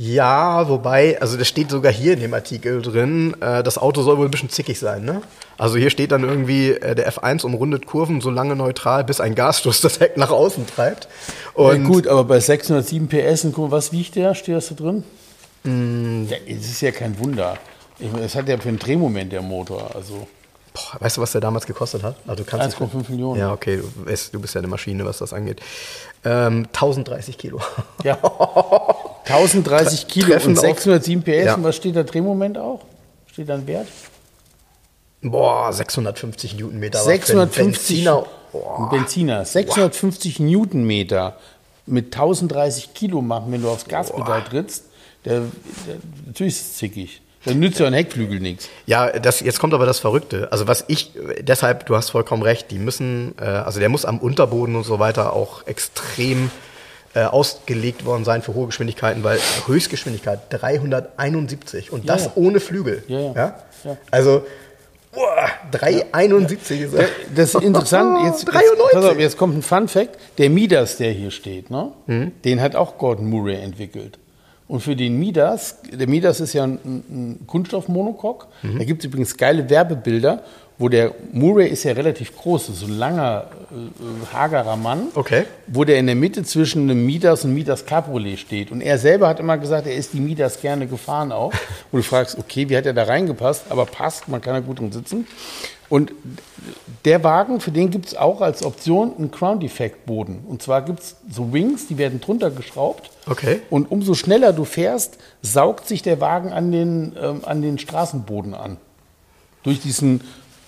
Ja, wobei, also das steht sogar hier in dem Artikel drin, äh, das Auto soll wohl ein bisschen zickig sein, ne? Also hier steht dann irgendwie, äh, der F1 umrundet Kurven so lange neutral, bis ein Gasstoß das Heck nach außen treibt. Und ja, gut, aber bei 607 PS, und was wiegt der? Steht das da drin? Mm. Ja, es ist ja kein Wunder. Ich meine, es hat ja für einen Drehmoment der Motor. Also boah, weißt du, was der damals gekostet hat? Also du kannst 1,5 Millionen. Ja, okay, du bist, du bist ja eine Maschine, was das angeht. Ähm, 1030 Kilo. Ja. 1030 Kilo Treffen und auf- 607 PS. Ja. Und was steht da Drehmoment auch? Steht da ein Wert? Boah, 650 Newtonmeter. aber für einen 650 Benziner. Boah. Benziner. 650 Newtonmeter mit 1030 Kilo machen, wenn du aufs Gaspedal trittst. Der, der, natürlich ist es zickig. Dann nützt ja ein Heckflügel nichts. Ja, das, jetzt kommt aber das Verrückte. Also was ich, deshalb, du hast vollkommen recht, die müssen, äh, also der muss am Unterboden und so weiter auch extrem äh, ausgelegt worden sein für hohe Geschwindigkeiten, weil Höchstgeschwindigkeit 371 und das Ja, ja. ohne Flügel. Ja, ja. Also, boah, 371 ist Das ist interessant. Jetzt, jetzt, 93. pass auf, jetzt kommt ein Fun Fact. Der Midas, der hier steht, ne? Mhm. den hat auch Gordon Murray entwickelt. Und für den Midas, der Midas ist ja ein, ein Kunststoffmonocoque. Da gibt es übrigens geile Werbebilder, wo der Murray ist ja relativ groß, ist so ein langer, äh, hagerer Mann, Okay. wo der in der Mitte zwischen einem Midas und Midas Cabriolet steht. Und er selber hat immer gesagt, er ist die Midas gerne gefahren auch. Und du fragst, okay, wie hat er da reingepasst? Aber passt, man kann da gut drin sitzen. Und der Wagen, für den gibt es auch als Option einen Crown-Defect-Boden. Und zwar gibt es so Wings, die werden drunter geschraubt. Okay. Und umso schneller du fährst, saugt sich der Wagen an den, ähm, an den Straßenboden an. Durch diesen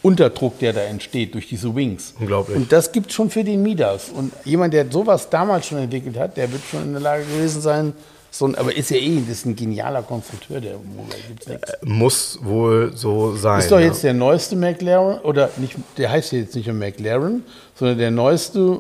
Unterdruck, der da entsteht, durch diese Wings. Unglaublich. Und das gibt es schon für den Midas. Und jemand, der sowas damals schon entwickelt hat, der wird schon in der Lage gewesen sein, so ein, aber ist ja eh, das ist ein genialer Konstrukteur, der nichts. Muss wohl so sein. Ist doch ja. jetzt der neueste McLaren, oder nicht, der heißt ja jetzt nicht mehr McLaren, sondern der neueste,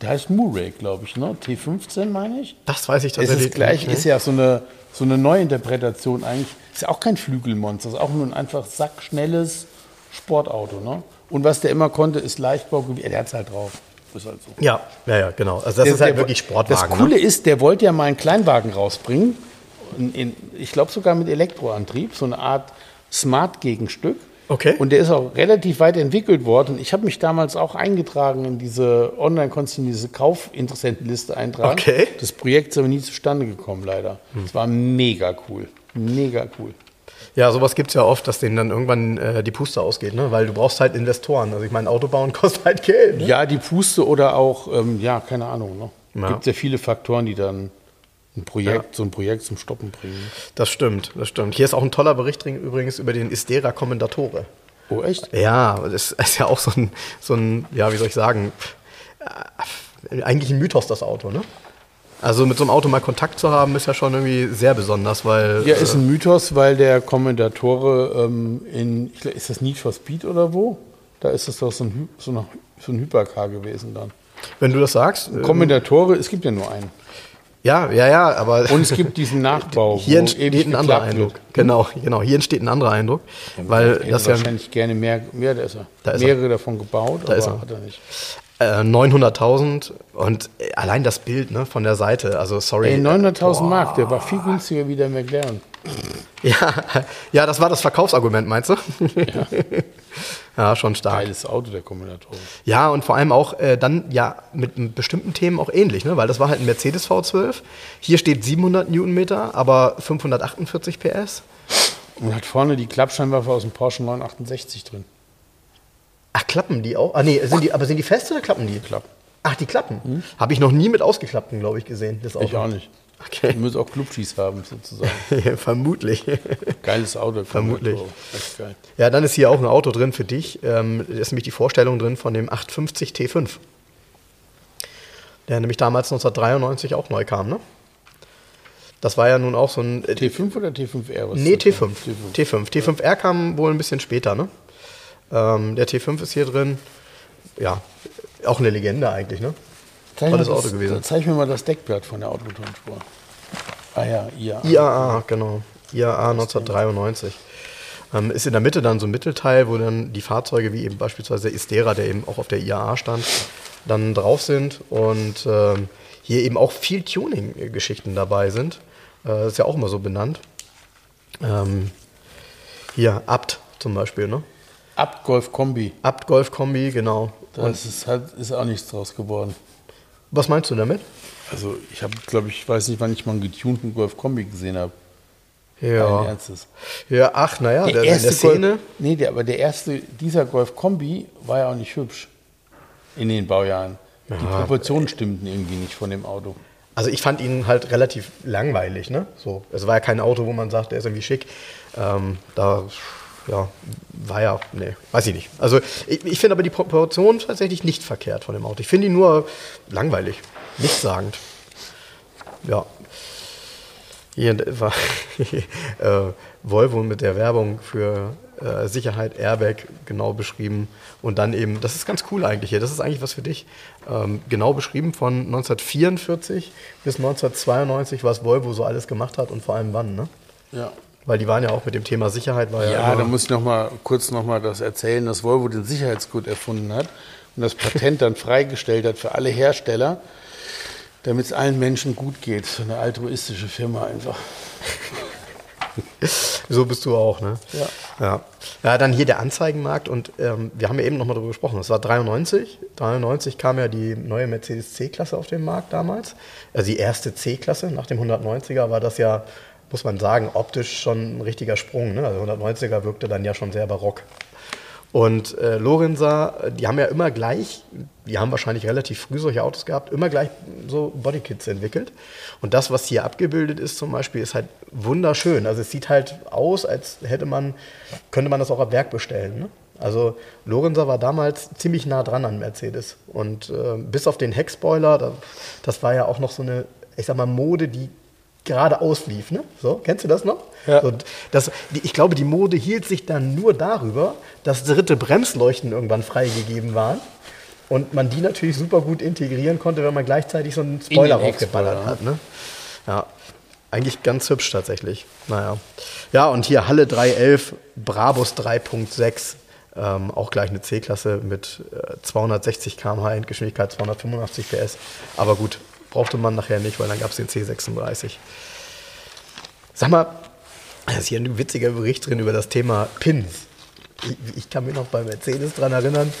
der heißt Murray, glaube ich, ne? T15 meine ich. Das weiß ich Es tatsächlich ist gleich, nicht. ist ja so eine, so eine Neuinterpretation eigentlich. Ist ja auch kein Flügelmonster, ist auch nur ein einfach sackschnelles Sportauto. Ne? Und was der immer konnte, ist Leichtbau. Der hat es halt drauf. Ist halt so. Ja, ja, ja, genau. Also das Der- ist halt der- wirklich Sportwagen. Das Coole ne? ist, der wollte ja mal einen Kleinwagen rausbringen. In, in, ich glaube sogar mit Elektroantrieb, so eine Art Smart-Gegenstück. Okay. Und der ist auch relativ weit entwickelt worden. Ich habe mich damals auch eingetragen in diese, online konntest in diese Kaufinteressentenliste eintragen. Okay. Das Projekt ist aber nie zustande gekommen, leider. Es war mega cool. Mega cool. Ja, sowas gibt es ja oft, dass denen dann irgendwann äh, die Puste ausgeht, ne? weil du brauchst halt Investoren. Also ich meine, Auto bauen kostet halt Geld. Ne? Ja, die Puste oder auch, ähm, ja, keine Ahnung. Ne? Ja. Gibt ja viele Faktoren, die dann ein Projekt, so ein Projekt zum Stoppen bringen. Das stimmt, das stimmt. Hier ist auch ein toller Bericht drin, übrigens über den Istera Commendatore. Oh, echt? Ja, das ist ja auch so ein, so ein ja, wie soll ich sagen, äh, eigentlich ein Mythos, das Auto, ne? Also mit so einem Auto mal Kontakt zu haben, ist ja schon irgendwie sehr besonders, weil. Ja, ist ein Mythos, weil der Kommentatore ähm, in, ist das Need for Speed oder wo? Da ist das doch so ein, so eine, so ein Hypercar gewesen dann. wenn du das sagst. äh, Kommentatore, es gibt ja nur einen. ja, ja, ja, aber. Und es gibt diesen Nachbau, hier entsteht ein anderer Eindruck. wird. Genau, genau. Hier entsteht ein anderer Eindruck, weil Er das ja wahrscheinlich gerne mehr, mehr da ist er. Da ist er. mehrere davon gebaut, aber ist er. hat er nicht. Äh, 900.000 und äh, allein das Bild ne, von der Seite, also sorry. Ey, äh, 900.000 boah. Mark, der war viel günstiger wie der McLaren. Ja, ja, das war das Verkaufsargument, meinst du? Ja, ja schon stark. Geiles Auto, der Kommentatoren. Ja, und vor allem auch äh, dann ja mit bestimmten Themen auch ähnlich, ne? weil das war halt ein Mercedes V12. Hier steht 700 Newtonmeter, aber 548 PS. Und hat vorne die Klappscheinwerfer aus dem Porsche 968 drin. Ach, klappen die auch? Ah, nee, sind die, aber sind die fest oder klappen die? Klappen. Ach, die klappen. Habe ich noch nie mit ausgeklappten, glaube ich, gesehen. Das Auto. Ich auch nicht. Okay. Die müssen auch Clubschieß haben, sozusagen. Vermutlich. Geiles Auto. Vermutlich. Geil. Ja, dann ist hier auch ein Auto drin für dich. Ähm, da ist nämlich die Vorstellung drin von dem 850 T5. Der nämlich damals 1993 auch neu kam, ne? Das war ja nun auch so ein. äh, T5 oder T5R? Was Nee, ist das? T5. T5. T5R kam wohl ein bisschen später, ne? Ähm, der T5 ist hier drin. Ja, auch eine Legende eigentlich, ne? Zeig Tolles Auto das, gewesen. Zeig mir mal das Deckblatt von der Autotonspur. Ah ja, ja. IAA, genau. IAA 1993. Ähm, ist in der Mitte dann so ein Mittelteil, wo dann die Fahrzeuge wie eben beispielsweise der Istera, der eben auch auf der IAA stand, dann drauf sind und ähm, hier eben auch viel Tuning-Geschichten dabei sind. Äh, ist ja auch immer so benannt. Ähm, hier, Abt zum Beispiel, ne? Abt Golf Kombi. Abt Golf Kombi, genau. Da ist, es halt, ist auch nichts draus geworden. Was meinst du damit? Also ich habe, glaube ich, weiß nicht, wann ich mal einen getunten Golf Kombi gesehen habe. Ja. Ernstes. Ja, ach, naja, der, der Golf, Szene. nee, der, aber der erste, dieser Golf Kombi war ja auch nicht hübsch in den Baujahren. Die Proportionen stimmten irgendwie nicht von dem Auto. Also ich fand ihn halt relativ langweilig, ne? So, es war ja kein Auto, wo man sagt, der ist irgendwie schick. Ähm, da, ja, war ja, nee, weiß ich nicht. Also ich, ich finde aber die Proportion tatsächlich nicht verkehrt von dem Auto. Ich finde ihn nur langweilig, nichtssagend. Ja. Hier war äh, Volvo mit der Werbung für äh, Sicherheit, Airbag genau beschrieben. Und dann eben, das ist ganz cool eigentlich hier, das ist eigentlich was für dich. Ähm, genau beschrieben von 1944 bis 1992, was Volvo so alles gemacht hat und vor allem wann, ne? Ja. Weil die waren ja auch mit dem Thema Sicherheit, war ja, Ja, da muss ich noch mal kurz noch mal das erzählen, dass Volvo den Sicherheitscode erfunden hat und das Patent dann freigestellt hat für alle Hersteller. damit es allen Menschen gut geht. So eine altruistische Firma einfach. so bist du auch, ne? Ja. Ja, ja dann hier der Anzeigenmarkt und ähm, wir haben ja eben nochmal darüber gesprochen. Das war 93. 93 kam ja die neue Mercedes C-Klasse auf den Markt damals. Also die erste C-Klasse. Nach dem 190er war das ja, muss man sagen, optisch schon ein richtiger Sprung. Ne? Also 190er wirkte dann ja schon sehr barock. Und äh, Lorenza, die haben ja immer gleich, die haben wahrscheinlich relativ früh solche Autos gehabt, immer gleich so Bodykits entwickelt. Und das, was hier abgebildet ist zum Beispiel, ist halt wunderschön. Also es sieht halt aus, als hätte man, könnte man das auch ab Werk bestellen. Ne? Also Lorenza war damals ziemlich nah dran an Mercedes. Und äh, bis auf den Heckspoiler, da, das war ja auch noch so eine, ich sag mal, Mode, die gerade auslief. Ne? So, kennst du das noch? Ja. So, das, ich glaube, die Mode hielt sich dann nur darüber, dass dritte Bremsleuchten irgendwann freigegeben waren. Und man die natürlich super gut integrieren konnte, wenn man gleichzeitig so einen Spoiler raufgeballert hat. Ne? Ja, eigentlich ganz hübsch tatsächlich. Naja. Ja, und hier Halle 311, Brabus 3.6. Ähm, auch gleich eine C-Klasse mit äh, 260 km/h Endgeschwindigkeit, 285 PS. Aber gut, brauchte man nachher nicht, weil dann gab es den C36. Sag mal, da ist hier ein witziger Bericht drin über das Thema Pins. Ich, ich kann mich noch bei Mercedes dran erinnern,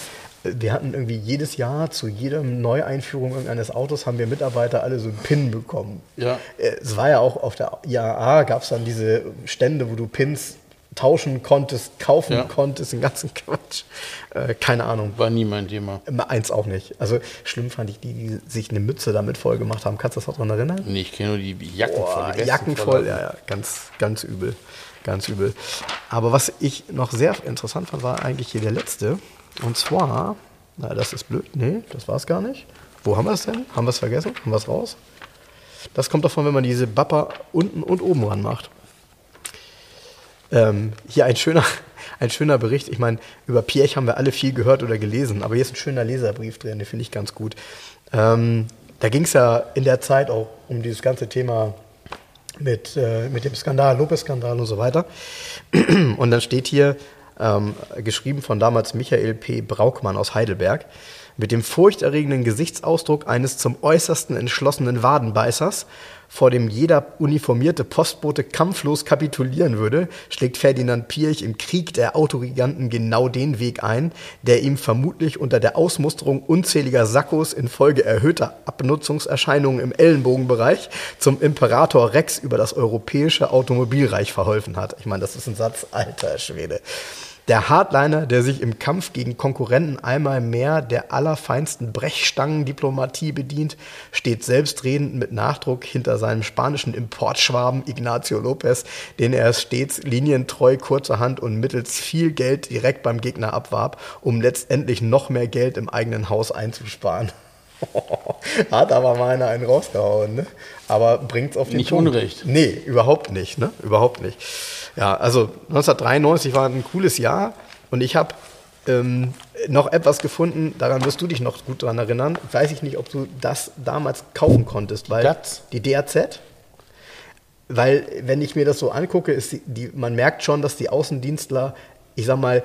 wir hatten irgendwie jedes Jahr zu jeder Neueinführung irgendeines Autos haben wir Mitarbeiter alle so einen Pin bekommen. Ja. Äh, Es war ja auch auf der IAA gab es dann diese Stände, wo du Pins tauschen konntest, kaufen Ja. konntest, den ganzen Quatsch. Äh, keine Ahnung. War nie mein Thema. Immer Eins auch nicht. Also schlimm fand ich die, die sich eine Mütze damit voll gemacht haben. Kannst du das noch dran erinnern? Nee, ich kenne nur die Jacken voll. Boah, die Jacken voll. voll, ja, ja, ganz, ganz übel. Ganz übel. Aber was ich noch sehr interessant fand, war eigentlich hier der letzte. Und zwar, na, das ist blöd. Nee, das war es gar nicht. Wo haben wir es denn? Haben wir es vergessen? Haben wir es raus? Das kommt davon, wenn man diese Bapper unten und oben ran macht. Ähm, hier ein schöner, ein schöner Bericht. Ich meine, über Piech haben wir alle viel gehört oder gelesen, aber hier ist ein schöner Leserbrief drin, den finde ich ganz gut. Ähm, da ging es ja in der Zeit auch um dieses ganze Thema mit, äh, mit dem Skandal, Lopez-Skandal und so weiter. Und dann steht hier, ähm, geschrieben von damals Michael P. Braukmann aus Heidelberg, mit dem furchterregenden Gesichtsausdruck eines zum äußersten entschlossenen Wadenbeißers, vor dem jeder uniformierte Postbote kampflos kapitulieren würde, schlägt Ferdinand Pirch im Krieg der Autogiganten genau den Weg ein, der ihm vermutlich unter der Ausmusterung unzähliger Sakkos infolge erhöhter Abnutzungserscheinungen im Ellenbogenbereich zum Imperator Rex über das europäische Automobilreich verholfen hat. Ich meine, das ist ein Satz, alter Schwede. Der Hardliner, der sich im Kampf gegen Konkurrenten einmal mehr der allerfeinsten Brechstangendiplomatie bedient, steht selbstredend mit Nachdruck hinter seinem spanischen Importschwaben Ignacio Lopez, den er stets linientreu kurzerhand und mittels viel Geld direkt beim Gegner abwarb, um letztendlich noch mehr Geld im eigenen Haus einzusparen. Hat aber mal einer einen rausgehauen, ne? Aber bringt's auf den Nicht Punkt. Unrecht. Nee, überhaupt nicht, ne? Überhaupt nicht. Ja, also 1993 war ein cooles Jahr und ich habe ähm, noch etwas gefunden, daran wirst du dich noch gut daran erinnern. Weiß ich nicht, ob du das damals kaufen konntest, weil DAZ? die DAZ, weil wenn ich mir das so angucke, ist die, man merkt schon, dass die Außendienstler, ich sag mal,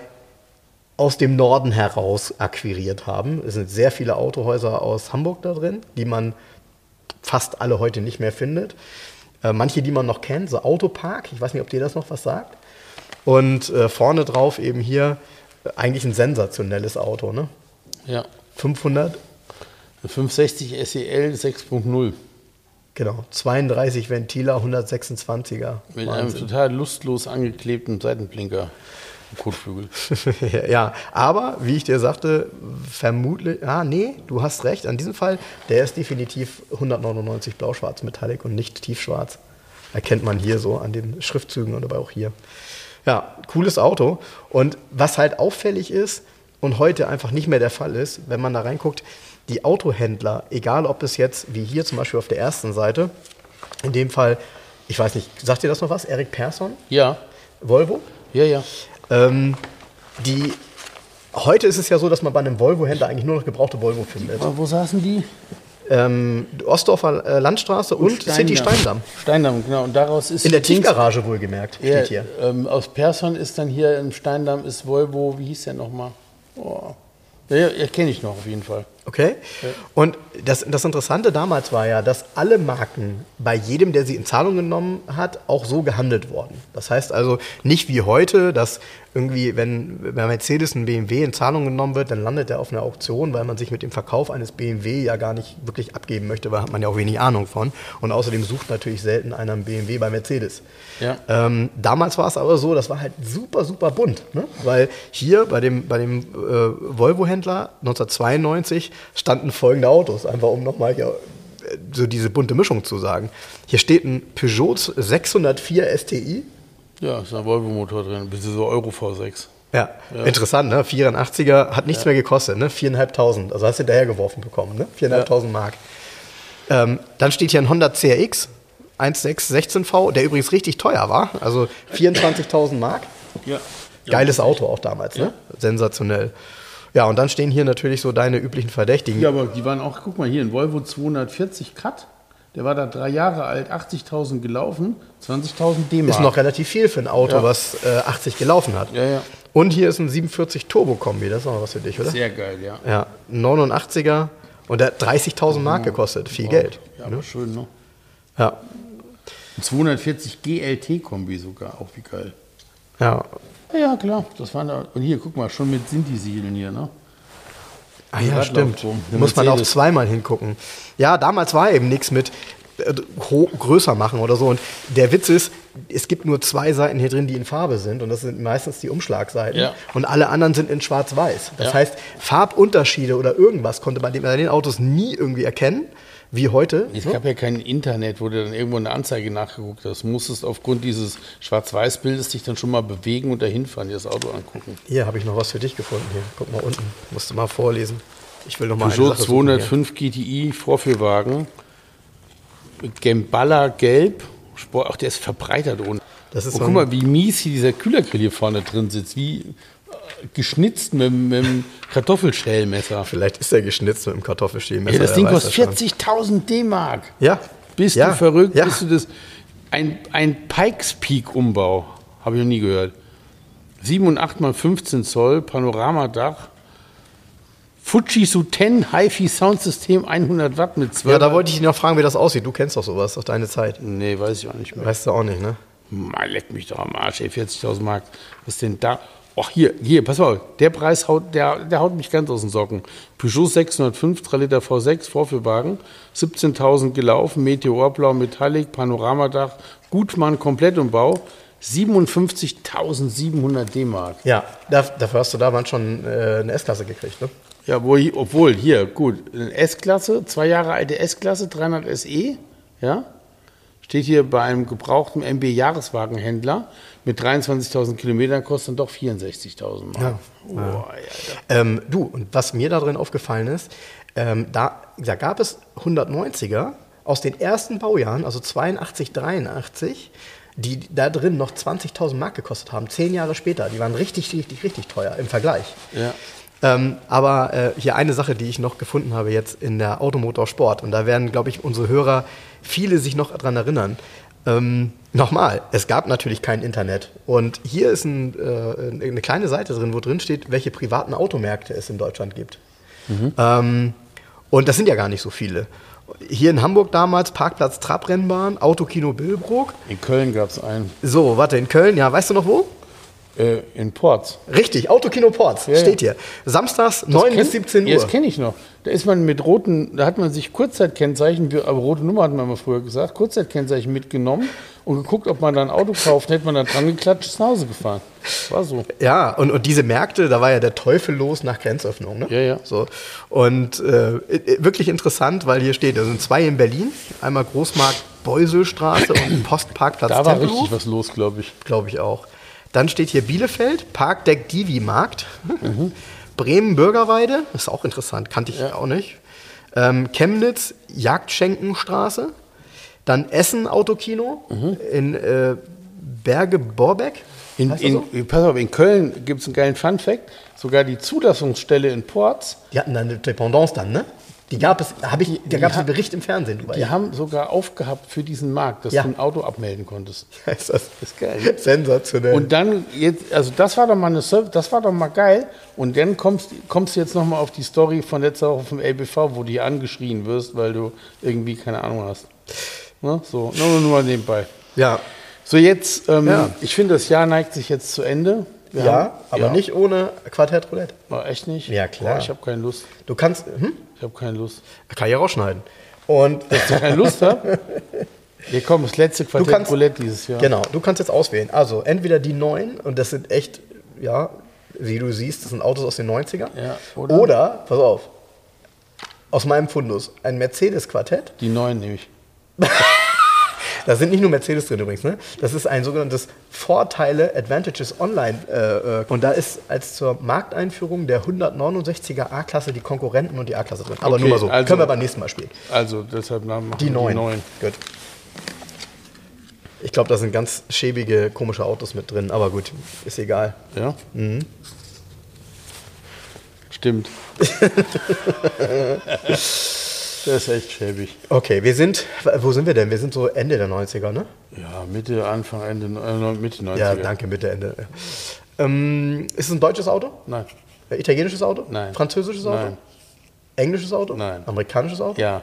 aus dem Norden heraus akquiriert haben. Es sind sehr viele Autohäuser aus Hamburg da drin, die man fast alle heute nicht mehr findet. Äh, manche, die man noch kennt, so Autopark, ich weiß nicht, ob dir das noch was sagt. Und äh, vorne drauf eben hier äh, eigentlich ein sensationelles Auto, ne? Ja. 500, Eine 560 SEL 6.0 genau, 32 Ventiler, 126er. mit einem Wahnsinn. total lustlos angeklebten Seitenblinker Kotflügel. ja, aber wie ich dir sagte, vermutlich, ah nee, du hast recht, an diesem Fall, der ist definitiv 199 blau-schwarz Metallic und nicht tiefschwarz. Erkennt man hier so an den Schriftzügen und aber auch hier. Ja, cooles Auto. Und was halt auffällig ist und heute einfach nicht mehr der Fall ist, wenn man da reinguckt, die Autohändler, egal ob es jetzt, wie hier zum Beispiel auf der ersten Seite, in dem Fall, ich weiß nicht, sagt dir das noch was? Erik Persson, Ja, Volvo? ja, ja. Ähm, die, heute ist es ja so, dass man bei einem Volvo-Händler eigentlich nur noch gebrauchte Volvo findet. Aber wo saßen die? Ähm, Ostdorfer äh, Landstraße und, City Steindamm. Steindamm, genau. Und daraus ist In der Tiefgarage wohlgemerkt, Ja, steht hier. ähm, aus Persson ist dann hier im Steindamm ist Volvo, wie hieß der nochmal? Oh. Ja, ja, ja kenne ich noch auf jeden Fall. Okay? Und das, das Interessante damals war ja, dass alle Marken bei jedem, der sie in Zahlung genommen hat, auch so gehandelt wurden. Das heißt also nicht wie heute, dass irgendwie, wenn bei Mercedes ein BMW in Zahlung genommen wird, dann landet er auf einer Auktion, weil man sich mit dem Verkauf eines BMW ja gar nicht wirklich abgeben möchte, weil hat man ja auch wenig Ahnung von. Und außerdem sucht natürlich selten einer einen BMW bei Mercedes. Ja. Ähm, damals war es aber so, das war halt super, super bunt. Ne? Weil hier bei dem, bei dem äh, Volvo-Händler 1992 standen folgende Autos, einfach um nochmal hier äh, so diese bunte Mischung zu sagen. Hier steht ein Peugeot 604 STI. Ja, ist ein Volvo-Motor drin, bis so Euro V6. Ja, interessant, ne? 84er hat nichts mehr gekostet, ne? 4.500. Also hast du hinterhergeworfen bekommen, ne? 4.500 Mark. Ähm, dann steht hier ein Honda CRX 1616V, der übrigens richtig teuer war. Also 24.000 Mark. Ja. Geiles Auto auch damals, ne? Sensationell. Ja, und dann stehen hier natürlich so deine üblichen Verdächtigen. Ja, aber die waren auch, guck mal hier, ein Volvo 240 Cut. Der war da drei Jahre alt, 80.000 gelaufen, 20.000 D-Mark. Ist noch relativ viel für ein Auto, Ja. was äh, 80 gelaufen hat. Ja, ja. Und hier ist ein 47 Turbo-Kombi, das ist noch was für dich, oder? Sehr geil, ja. Ja, ein 89er und der hat 30.000 Mark gekostet. Viel Geld. Ja, aber schön, ne? Ja, Ein 240 GLT-Kombi sogar, auch wie geil. ja. Ja, ja, klar. Das waren da, und hier, guck mal, schon mit Sinti-Siegeln hier, ne? Ah ja, stimmt. Der Muss man auch zweimal hingucken. Ja, damals war eben nichts mit größer machen oder so. Und der Witz ist, es gibt nur zwei Seiten hier drin, die in Farbe sind. Und das sind meistens die Umschlagseiten. Ja. Und alle anderen sind in schwarz-weiß. Das Ja. heißt, Farbunterschiede oder irgendwas konnte man bei den Autos nie irgendwie erkennen, wie heute. Es gab ja kein Internet, wo du dann irgendwo eine Anzeige nachgeguckt hast. Du musstest aufgrund dieses Schwarz-Weiß-Bildes dich dann schon mal bewegen und dahin fahren, dir das Auto angucken. Hier habe ich noch was für dich gefunden. Hier, guck mal unten. Musst du mal vorlesen. Ich will noch mal Peugeot eine Sache suchen hier. 205 GTI Vorführwagen. Gemballa Gelb. Sport, auch der ist verbreitert ohne. Das ist und so guck mal, wie mies hier dieser Kühlergrill hier vorne drin sitzt. Wie äh, geschnitzt mit, mit dem Kartoffelschälmesser. Vielleicht ist er geschnitzt mit dem Kartoffelschälmesser. Ey, das Ding kostet das schon. 40.000 D-Mark. Ja. Bist ja. du verrückt? Ja. Bist du das? Ein, ein Pikes Peak Umbau. Habe ich noch nie gehört. 7 und 8 mal 15 Zoll, Panoramadach. Fujitsu 10 HiFi Soundsystem 100 Watt mit 12. ja, da wollte ich dich noch fragen, wie das aussieht. Du kennst doch sowas, aus deiner Zeit. Nee, weiß ich auch nicht mehr. Weißt du auch nicht, ne? Mal leck mich doch am Arsch, ey, 40.000 Mark. Was ist denn da? Ach, hier, hier, pass mal, der Preis haut, der, der haut mich ganz aus den Socken. Peugeot 605, 3 Liter V6, Vorführwagen, 17.000 gelaufen, Meteorblau, Metallic, Panoramadach, Gutmann, Komplettumbau, 57.700 D-Mark. Ja, da, dafür hast du damals schon äh, eine S-Klasse gekriegt, ne? Ja, wo, obwohl, hier, gut, eine S-Klasse, zwei Jahre alte S-Klasse, 300 SE, ja, steht hier bei einem gebrauchten MB-Jahreswagenhändler mit 23.000 Kilometern, kostet dann doch 64.000 Mark. Ja. Oh, Alter. Ähm, du, und was mir da drin aufgefallen ist, ähm, da, da gab es 190er aus den ersten Baujahren, also 82, 83, die da drin noch 20.000 Mark gekostet haben, zehn Jahre später. Die waren richtig, richtig, richtig teuer im Vergleich. Ja. Ähm, aber äh, hier eine Sache, die ich noch gefunden habe jetzt in der Automotorsport. Und da werden, glaube ich, unsere Hörer viele sich noch dran erinnern. Ähm, Nochmal, es gab natürlich kein Internet. Und hier ist ein, äh, eine kleine Seite drin, wo drin steht, welche privaten Automärkte es in Deutschland gibt. Ähm, und das sind ja gar nicht so viele. Hier in Hamburg damals Parkplatz Trabrennbahn, Autokino Billbrook. In Köln gab es einen, So, warte, in Köln, ja, weißt du noch wo? Äh, in Ports. Richtig, Autokino Ports, ja. steht hier. Samstags 9 bis 17 Uhr. Ja, das kenne ich noch. Da ist man mit roten, da hat man sich Kurzzeitkennzeichen, aber rote Nummer hatten wir mal früher gesagt, Kurzzeitkennzeichen mitgenommen und geguckt, ob man da ein Auto kauft. Hätte man da dran geklatscht, ist nach Hause gefahren. War so. Ja, und, und diese Märkte, da war ja der Teufel los nach Grenzöffnung. Ne? Ja, ja. So. Und äh, wirklich interessant, weil hier steht, da sind zwei in Berlin, einmal Großmarkt Beuselstraße und Postparkplatz Da war Tempelhof, richtig was los, glaube ich. glaube ich auch. Dann steht hier Bielefeld, Parkdeck Divi Markt, Mhm. Bremen Bürgerweide, das ist auch interessant, kannte ich Ja. auch nicht. Ähm, Chemnitz Jagdschenkenstraße, dann Essen Autokino in äh, Berge Borbeck. In, das so? in, pass auf, in Köln gibt es einen geilen Fun-Fact. Sogar die Zulassungsstelle in Ports, Die hatten dann eine Dependance dann, ne? Die gab es, habe ich, da gab es einen Bericht im Fernsehen drüber. Die haben sogar aufgehabt für diesen Markt, dass Ja. du ein Auto abmelden konntest. ist das ist geil. sensationell. Und dann jetzt, also das war doch mal eine Serv- das war doch mal geil. Und dann kommst, kommst du jetzt noch mal auf die Story von letzter Woche vom LBV, wo du hier angeschrien wirst, weil du irgendwie keine Ahnung hast. Ne? So, nur, nur mal nebenbei. ja, So jetzt, ähm, Ja. ich finde, das Jahr neigt sich jetzt zu Ende. Ja, haben- aber ja. nicht ohne Quartett Roulette. Oh, echt nicht? Ja, klar. Boah, ich habe keine Lust. Du kannst, hm? Ich habe keine Lust. Kann ich ja rausschneiden. Und Dass ich keine Lust habe? Hier kommt das letzte Quartett kannst- Roulette dieses Jahr. Genau, du kannst jetzt auswählen. Also entweder die neuen, und das sind echt, ja, wie du siehst, das sind Autos aus den 90ern. Ja, oder? oder? pass auf, aus meinem Fundus, ein Mercedes-Quartett. Die neuen nehme ich. Da sind nicht nur Mercedes drin übrigens, ne? Das ist ein sogenanntes Vorteile Advantages Online. Äh, äh, und da ist als zur Markteinführung der 169er A-Klasse die Konkurrenten und die A-Klasse drin. Aber Okay, nur mal so. also- Können wir beim nächsten Mal spielen. Also deshalb machen wir Die neuen. neuen. Gut. Ich glaube, da sind ganz schäbige, komische Autos mit drin. Aber gut, ist egal. Ja? Mhm. Stimmt. das ist echt schäbig. Okay, wir sind, wo sind wir denn? Wir sind so Ende der 90er, ne? Ja, Mitte, Anfang, Ende, äh, Mitte 90er. Ja, danke, Mitte, Ende. Ähm, ist es ein deutsches Auto? Nein. Äh, Italienisches Auto? Nein. Französisches Auto? Nein. Englisches Auto? Nein. Amerikanisches Auto? Ja,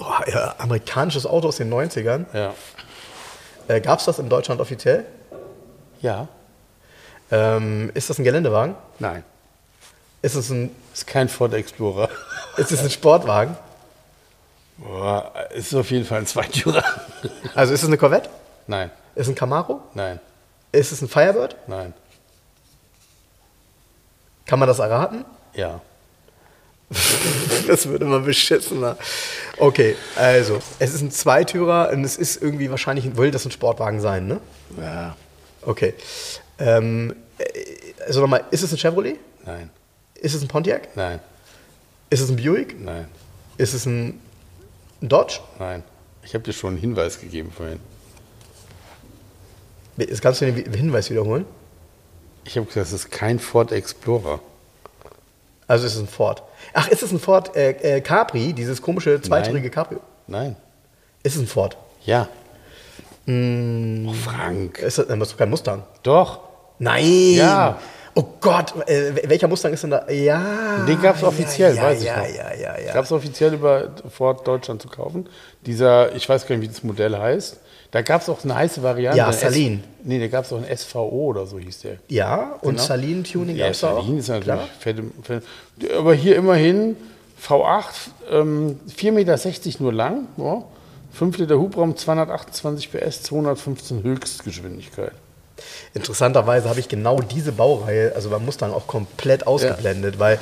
Oh, ja, amerikanisches Auto aus den 90ern. ja. Äh, Gab es das in Deutschland offiziell? Ja. Ähm, ist das ein Geländewagen? Nein. Ist es ein, Ist kein Ford Explorer. ist es ein Sportwagen? Boah, ist auf jeden Fall ein Zweitürer. Also ist es eine Corvette? Nein, Ist es ein Camaro? nein, Ist es ein Firebird? nein. Kann man das erraten? Ja. Das wird immer beschissener. Okay, also, es ist ein Zweitürer und es ist irgendwie wahrscheinlich, will das ein Sportwagen sein, ne? Ja. Okay. Ähm, äh, also nochmal, ist es ein Chevrolet? Nein, Ist es ein Pontiac? nein, Ist es ein Buick? nein, Ist es ein, Dodge? nein. Ich habe dir schon einen Hinweis gegeben vorhin. Jetzt kannst du den Hinweis wiederholen. Ich habe gesagt, es ist kein Ford Explorer. Also ist es ein Ford. Ach, ist es ein Ford äh, äh, Capri, dieses komische zweitürige Cabrio? Nein. Ist es ein Ford? Ja. Oh, Frank. Ist das, das ist doch kein Mustang. Doch. Nein! Ja. Oh Gott, äh, welcher Mustang ist denn da? Ja. Den gab es offiziell, ja, weiß ich ja, noch. Ja, ja, ja. Gab es offiziell über Ford Deutschland zu kaufen. Dieser, ich weiß gar nicht, wie das Modell heißt. Da gab es auch eine heiße Variante. Ja, Salin. S nee, da gab es auch ein SVO oder so hieß der. ja, und Genau. Salin Tuning Ja, gab's da auch. Salin ist natürlich fette, fette. Aber hier immerhin V8, ähm, 4,60 Meter nur lang, ja, 5 Liter Hubraum, 228 PS, 215 Höchstgeschwindigkeit. Interessanterweise habe ich genau diese Baureihe, also beim Mustang auch komplett ausgeblendet, weil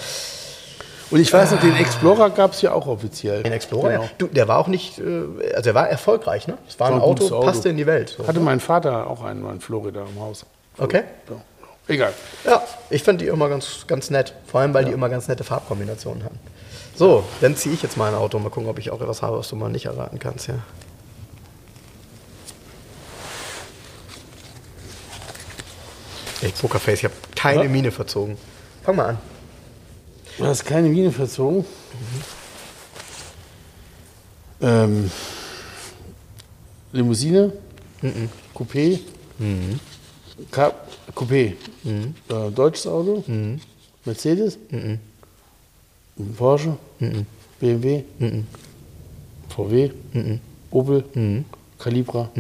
Und ich weiß noch, den Explorer gab es ja auch offiziell. den Explorer, Genau. ja, du, der war auch nicht, äh, also der war erfolgreich, ne? Es war ein War ein Auto, gutes Auto. passte in die Welt. So. Hatte mein Vater auch einen mal in Florida im Haus. Okay. Ja. Egal. Ja, ich fand die immer ganz, ganz nett. Vor allem, weil die immer ganz nette Farbkombinationen hatten. So, dann ziehe ich jetzt mal ein Auto. Mal gucken, ob ich auch etwas habe, was du mal nicht erraten kannst. Ja. Ey, Pokerface, ich habe keine Ja? Miene verzogen. Fang mal an. Du hast keine Mine verzogen. Ähm, Limousine, Coupé, Ka Coupé, äh, deutsches Auto, Mercedes, Porsche, BMW, VW, Opel, Calibra,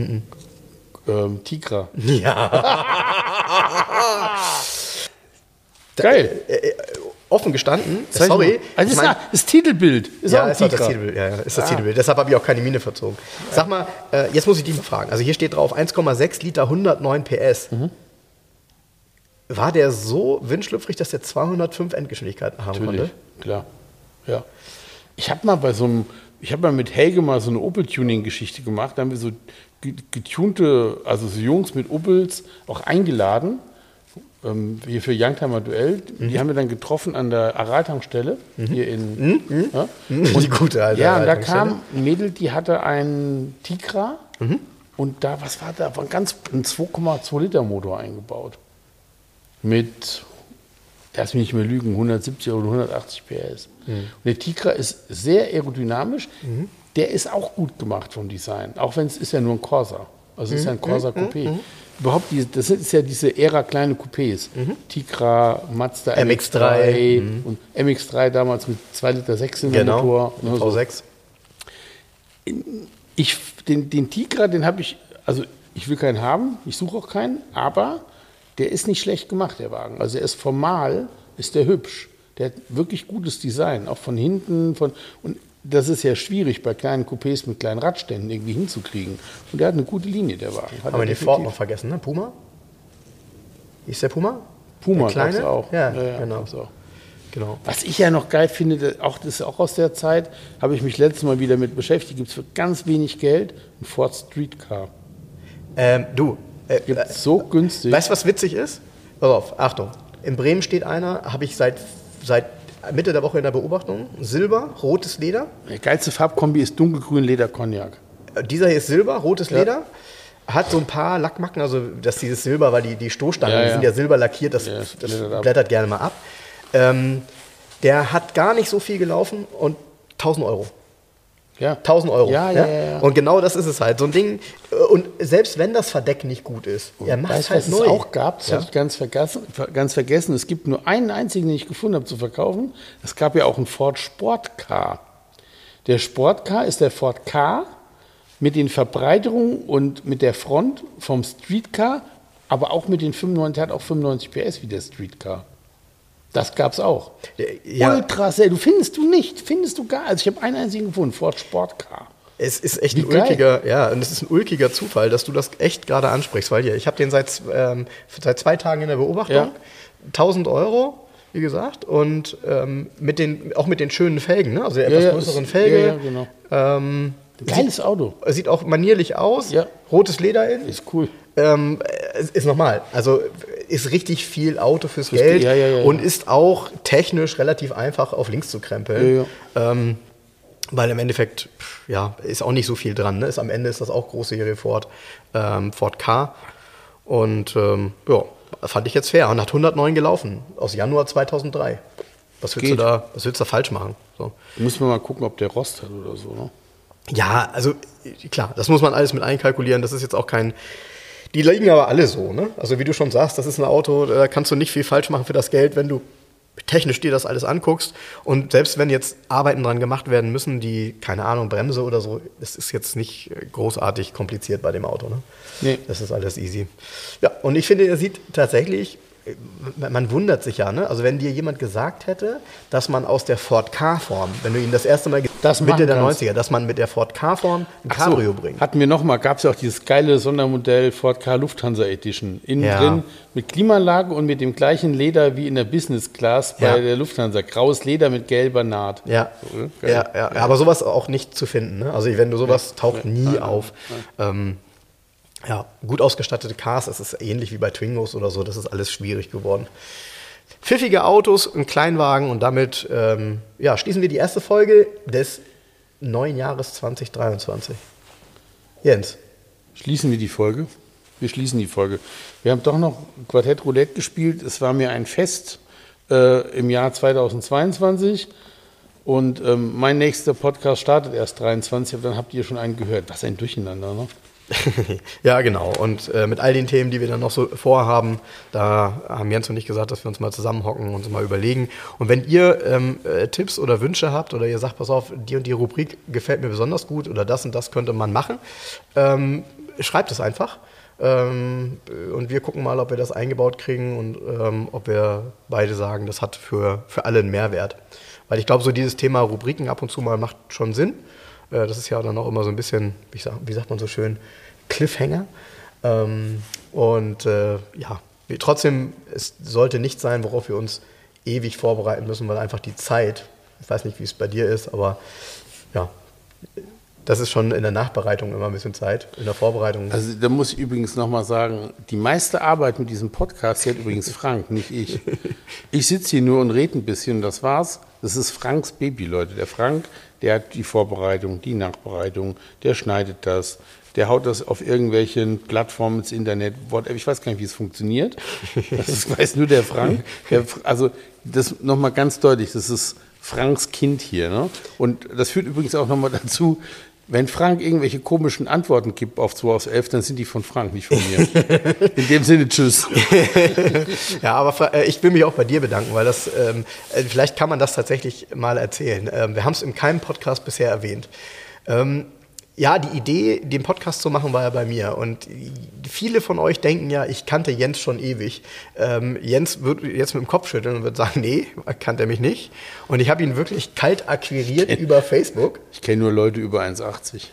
ähm, Tigra. Ja. Geil. Offen gestanden, Zeig sorry. Also ich ist mein- ja das Titelbild. Ist ja, ist das. Titelbild. Ja, ist das Titelbild. Deshalb habe ich auch keine Mine verzogen. Sag mal, äh, jetzt muss ich dich mal fragen. Also hier steht drauf 1,6 Liter, 109 PS. Mhm. War der so windschlüpfrig, dass der 205 Endgeschwindigkeiten haben Natürlich, konnte? klar. Ja. Ich habe mal bei so einem, ich habe mal mit Helge mal so eine Opel-Tuning-Geschichte gemacht. Da haben wir so ge- getunte, also so Jungs mit Opels auch eingeladen. Ähm, hier für Youngtimer Duell. Mhm. Die haben wir dann getroffen an der Aral-Tankstelle hier in. Ja? Die gute alte Ja, und da kam ein Mädel, die hatte einen Tigra Mhm. und da, was war da? War ein ganz ein 2,2 Liter Motor eingebaut. Mit lass mich nicht mehr lügen, 170 oder 180 PS. Und der Tigra ist sehr aerodynamisch. Der ist auch gut gemacht vom Design, auch wenn es ist ja nur ein Corsa. Also es ist ja ein Corsa Coupé. Überhaupt, diese, das ist ja diese Ära kleine Coupés. Tigra, Mazda MX-3, und MX3 damals mit 2 Liter 6 in Genau. Motor. ne, so. V6. Ich, den, den Tigra, den habe ich, also ich will keinen haben, ich suche auch keinen, aber der ist nicht schlecht gemacht, der Wagen. Also er ist formal, ist der hübsch. Der hat wirklich gutes Design, auch von hinten. Von, und das ist ja schwierig bei kleinen Coupés mit kleinen Radständen irgendwie hinzukriegen. Und der hat eine gute Linie, der Wagen. Hat Haben wir den Ford noch vergessen, ne? Puma? Ist der Puma? Puma der kleine? auch. Ja, ja, genau. gab's auch. Genau. Was ich ja noch geil finde, das- auch, das ist auch aus der Zeit, habe ich mich letztes Mal wieder mit beschäftigt, gibt es für ganz wenig Geld ein Ford Streetcar. Ähm, du, Gibt äh, so günstig. weißt du, was witzig ist? Pass auf, Achtung. In Bremen steht einer, habe ich seit, seit Mitte der Woche in der Beobachtung. Silber, rotes Leder. Der geilste Farbkombi ist dunkelgrün Leder Cognac. Äh, Dieser hier ist Silber, rotes Leder. Hat so ein paar Lackmacken, also das dieses Silber, weil die, die Stoßstangen, Ja, die ja. sind ja silber lackiert, das, Ja, das das blättert ab. gerne mal ab. Ähm, der hat gar nicht so viel gelaufen und 1000 Euro. Ja. 1000 Euro. Ja, ja, ja, ja. Und genau das ist es halt. So ein Ding, und selbst wenn das Verdeck nicht gut ist, er macht Weißt halt was neu. es auch gab? Das Ja. habe ich ganz vergessen, ver- ganz vergessen. Es gibt nur einen einzigen, den ich gefunden habe zu verkaufen. Es gab ja auch einen Ford Sportcar. Der Sportcar ist der Ford K mit den Verbreiterungen und mit der Front vom Streetcar, aber auch mit den 95, der hat auch 95 PS wie der Streetcar. Das gab es auch. Ja. Ultra sehr. Du findest du nicht, findest du gar. Also ich habe einen einzigen gefunden, Ford Sportcar. Es ist echt Wie ein geil. ulkiger, ja, und es ist ein ulkiger Zufall, dass du das echt gerade ansprichst, weil hier, ich habe den seit, ähm, seit zwei Tagen in der Beobachtung. Ja. 1000 Euro, wie gesagt, und ähm, mit den, auch mit den schönen Felgen, ne? also der Ja, etwas größeren ist- Felge. ja, genau. ähm, Geiles Auto. sieht auch manierlich aus, rotes Leder in. Ist cool. Ähm, es ist normal. Also ist richtig viel Auto fürs Fürs Geld Ge- ja, ja, ja, und ist auch technisch relativ einfach auf links zu krempeln. Ähm, weil im Endeffekt, ja, ist auch nicht so viel dran. Ne? Ist, am Ende ist das auch Großserie Ford, ähm, Ford K. Und ähm, ja, fand ich jetzt fair. Und hat 109 gelaufen aus Januar 2003. Was willst, du da, was willst du da falsch machen? So. Müssen wir mal gucken, ob der Rost hat oder so. Ne? Ja, also klar, das muss man alles mit einkalkulieren. Das ist jetzt auch kein. Die liegen aber alle so, ne? Also wie du schon sagst, das ist ein Auto, da kannst du nicht viel falsch machen für das Geld, wenn du technisch dir das alles anguckst. Und selbst wenn jetzt Arbeiten dran gemacht werden müssen, die, keine Ahnung, Bremse oder so, das ist jetzt nicht großartig kompliziert bei dem Auto, ne? Nee. Das ist alles easy. Ja, und ich finde, er sieht tatsächlich, man wundert sich ja, ne? Also wenn dir jemand gesagt hätte, dass man aus der Ford K-Form, wenn du ihn das erste Mal Das Mitte der kannst. 90er, dass man mit der Ford K-Form ein Ach so, Cabrio bringt. Hatten wir nochmal, gab es ja auch dieses geile Sondermodell Ford K Lufthansa Edition. Innen Ja. drin mit Klimaanlage und mit dem gleichen Leder wie in der Business Class bei Ja. der Lufthansa. Graues Leder mit gelber Naht. Ja. So, ne? Ja, ja, aber sowas auch nicht zu finden. Ne? Also wenn du sowas taucht nie auf. Ähm, ja, gut ausgestattete Cars, das ist ähnlich wie bei Twingos oder so, das ist alles schwierig geworden. Pfiffige Autos, ein Kleinwagen und damit ähm, ja, schließen wir die erste Folge des neuen Jahres 2023. Jens, Schließen wir die Folge. Wir schließen die Folge. Wir haben doch noch Quartett Roulette gespielt. Es war mir ein Fest äh, im Jahr 2022. Und ähm, mein nächster Podcast startet erst 23, aber dann habt ihr schon einen gehört. Was ein Durcheinander, ne? ja, genau. Und äh, mit all den Themen, die wir dann noch so vorhaben, da haben Jens und ich gesagt, dass wir uns mal zusammenhocken und uns mal überlegen. Und wenn ihr ähm, äh, Tipps oder Wünsche habt oder ihr sagt, pass auf, die und die Rubrik gefällt mir besonders gut oder das und das könnte man machen, ähm, schreibt es einfach. Ähm, und wir gucken mal, ob wir das eingebaut kriegen und ähm, ob wir beide sagen, das hat für, für alle einen Mehrwert. Weil ich glaube, so dieses Thema Rubriken ab und zu mal macht schon Sinn. Äh, Das ist ja dann auch immer so ein bisschen, wie, sag, wie sagt man so schön, Cliffhanger. Ähm, und äh, ja, trotzdem, es sollte nicht sein, worauf wir uns ewig vorbereiten müssen, weil einfach die Zeit, ich weiß nicht, wie es bei dir ist, aber ja, das ist schon in der Nachbereitung immer ein bisschen Zeit. In der Vorbereitung. Also da muss ich übrigens nochmal sagen, die meiste Arbeit mit diesem Podcast hat übrigens Frank, nicht ich. Ich sitze hier nur und rede ein bisschen und das war's. Das ist Franks Baby, Leute. Der Frank der hat die Vorbereitung, die Nachbereitung, der schneidet das, der haut das auf irgendwelchen Plattformen ins Internet, whatever. Ich weiß gar nicht, wie es funktioniert. Das weiß nur der Frank. Der, also das nochmal ganz deutlich, das ist Franks Kind hier. Ne? Und das führt übrigens auch nochmal dazu, wenn Frank irgendwelche komischen Antworten gibt auf 2 aus 11, dann sind die von Frank, nicht von mir. In dem Sinne, tschüss. ja, aber äh, ich will mich auch bei dir bedanken, weil das, ähm, äh, vielleicht kann man das tatsächlich mal erzählen. Ähm, wir haben es in keinem Podcast bisher erwähnt. Ähm, ja, die Idee, den Podcast zu machen, war ja bei mir. Und viele von euch denken ja, ich kannte Jens schon ewig. Ähm, Jens wird jetzt mit dem Kopf schütteln und wird sagen, nee, kannte er mich nicht. Und ich habe ihn wirklich kalt akquiriert kenn, über Facebook. Ich kenne nur Leute über 1,80.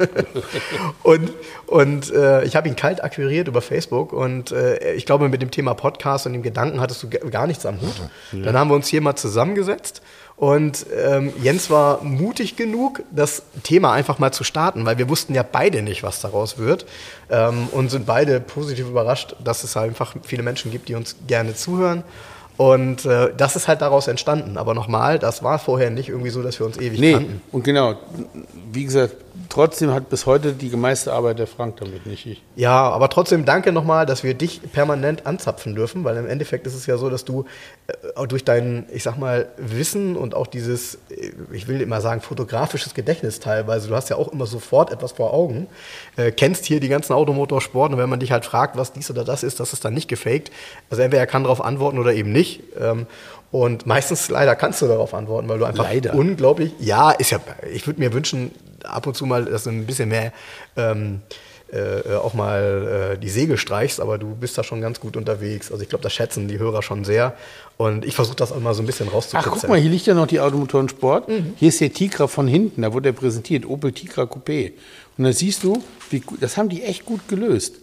und und äh, ich habe ihn kalt akquiriert über Facebook und äh, ich glaube, mit dem Thema Podcast und dem Gedanken hattest du gar nichts am Hut. Ja. Dann haben wir uns hier mal zusammengesetzt und ähm, Jens war mutig genug, das Thema einfach mal zu starten, weil wir wussten ja beide nicht, was daraus wird. Ähm, und sind beide positiv überrascht, dass es einfach viele Menschen gibt, die uns gerne zuhören. Und äh, das ist halt daraus entstanden. Aber nochmal, das war vorher nicht irgendwie so, dass wir uns ewig nee, kannten. Und genau, wie gesagt, trotzdem hat bis heute die gemeiste Arbeit der Frank damit, nicht ich. Ja, aber trotzdem danke nochmal, dass wir dich permanent anzapfen dürfen, weil im Endeffekt ist es ja so, dass du äh, durch dein, ich sag mal, Wissen und auch dieses, äh, ich will immer sagen, fotografisches Gedächtnis teilweise, du hast ja auch immer sofort etwas vor Augen, äh, kennst hier die ganzen Automotorsport und wenn man dich halt fragt, was dies oder das ist, das ist dann nicht gefaked. Also entweder er kann darauf antworten oder eben nicht. Ähm, und meistens leider kannst du darauf antworten, weil du einfach leider. unglaublich, ja, ist ja, ich würde mir wünschen, ab und zu mal, dass du ein bisschen mehr ähm, äh, auch mal äh, die Segel streichst, aber du bist da schon ganz gut unterwegs. Also ich glaube, das schätzen die Hörer schon sehr. Und ich versuche das auch mal so ein bisschen rauszukriegen. Ach, guck mal, hier liegt ja noch die Automotoren Sport. Mhm. Hier ist der Tigra von hinten, da wurde er präsentiert, Opel Tigra Coupé. Und da siehst du, wie, das haben die echt gut gelöst.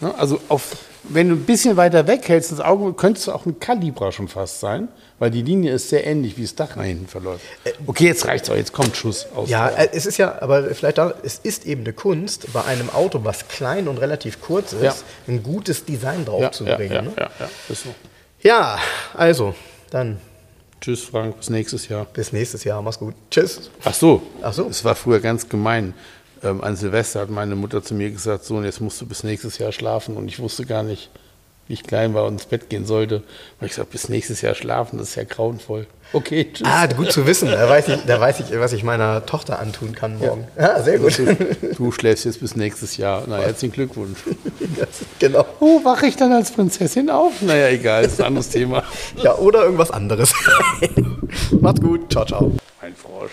Ne? Also auf, wenn du ein bisschen weiter weg hältst, das Auge, könntest du auch ein Kalibra schon fast sein, weil die Linie ist sehr ähnlich, wie das Dach nach hinten verläuft. Äh, okay, jetzt reicht's auch, jetzt kommt Schuss aus. Ja, äh, es ist ja, aber vielleicht da, es ist eben eine Kunst, bei einem Auto, was klein und relativ kurz ist, ja. ein gutes Design drauf ja, zu bringen. Ja, ne? ja, ja, so. ja, also, dann. Tschüss, Frank, bis nächstes Jahr. Bis nächstes Jahr, mach's gut. Tschüss. Ach so, Ach so. es war früher ganz gemein ähm, an Silvester hat meine Mutter zu mir gesagt, so, und jetzt musst du bis nächstes Jahr schlafen. Und ich wusste gar nicht, wie ich klein war und ins Bett gehen sollte. Und ich gesagt, bis nächstes Jahr schlafen, das ist ja grauenvoll. Okay, tschüss. Ah, gut zu wissen. Da weiß ich, da weiß ich was ich meiner Tochter antun kann morgen. Ja, ah, sehr gut. Du, du, schläfst jetzt bis nächstes Jahr. Na, herzlichen Glückwunsch. genau. Oh, wache ich dann als Prinzessin auf? Naja, egal, ist ein anderes Thema. Ja, oder irgendwas anderes. Macht's gut. Ciao, ciao. Ein Frosch.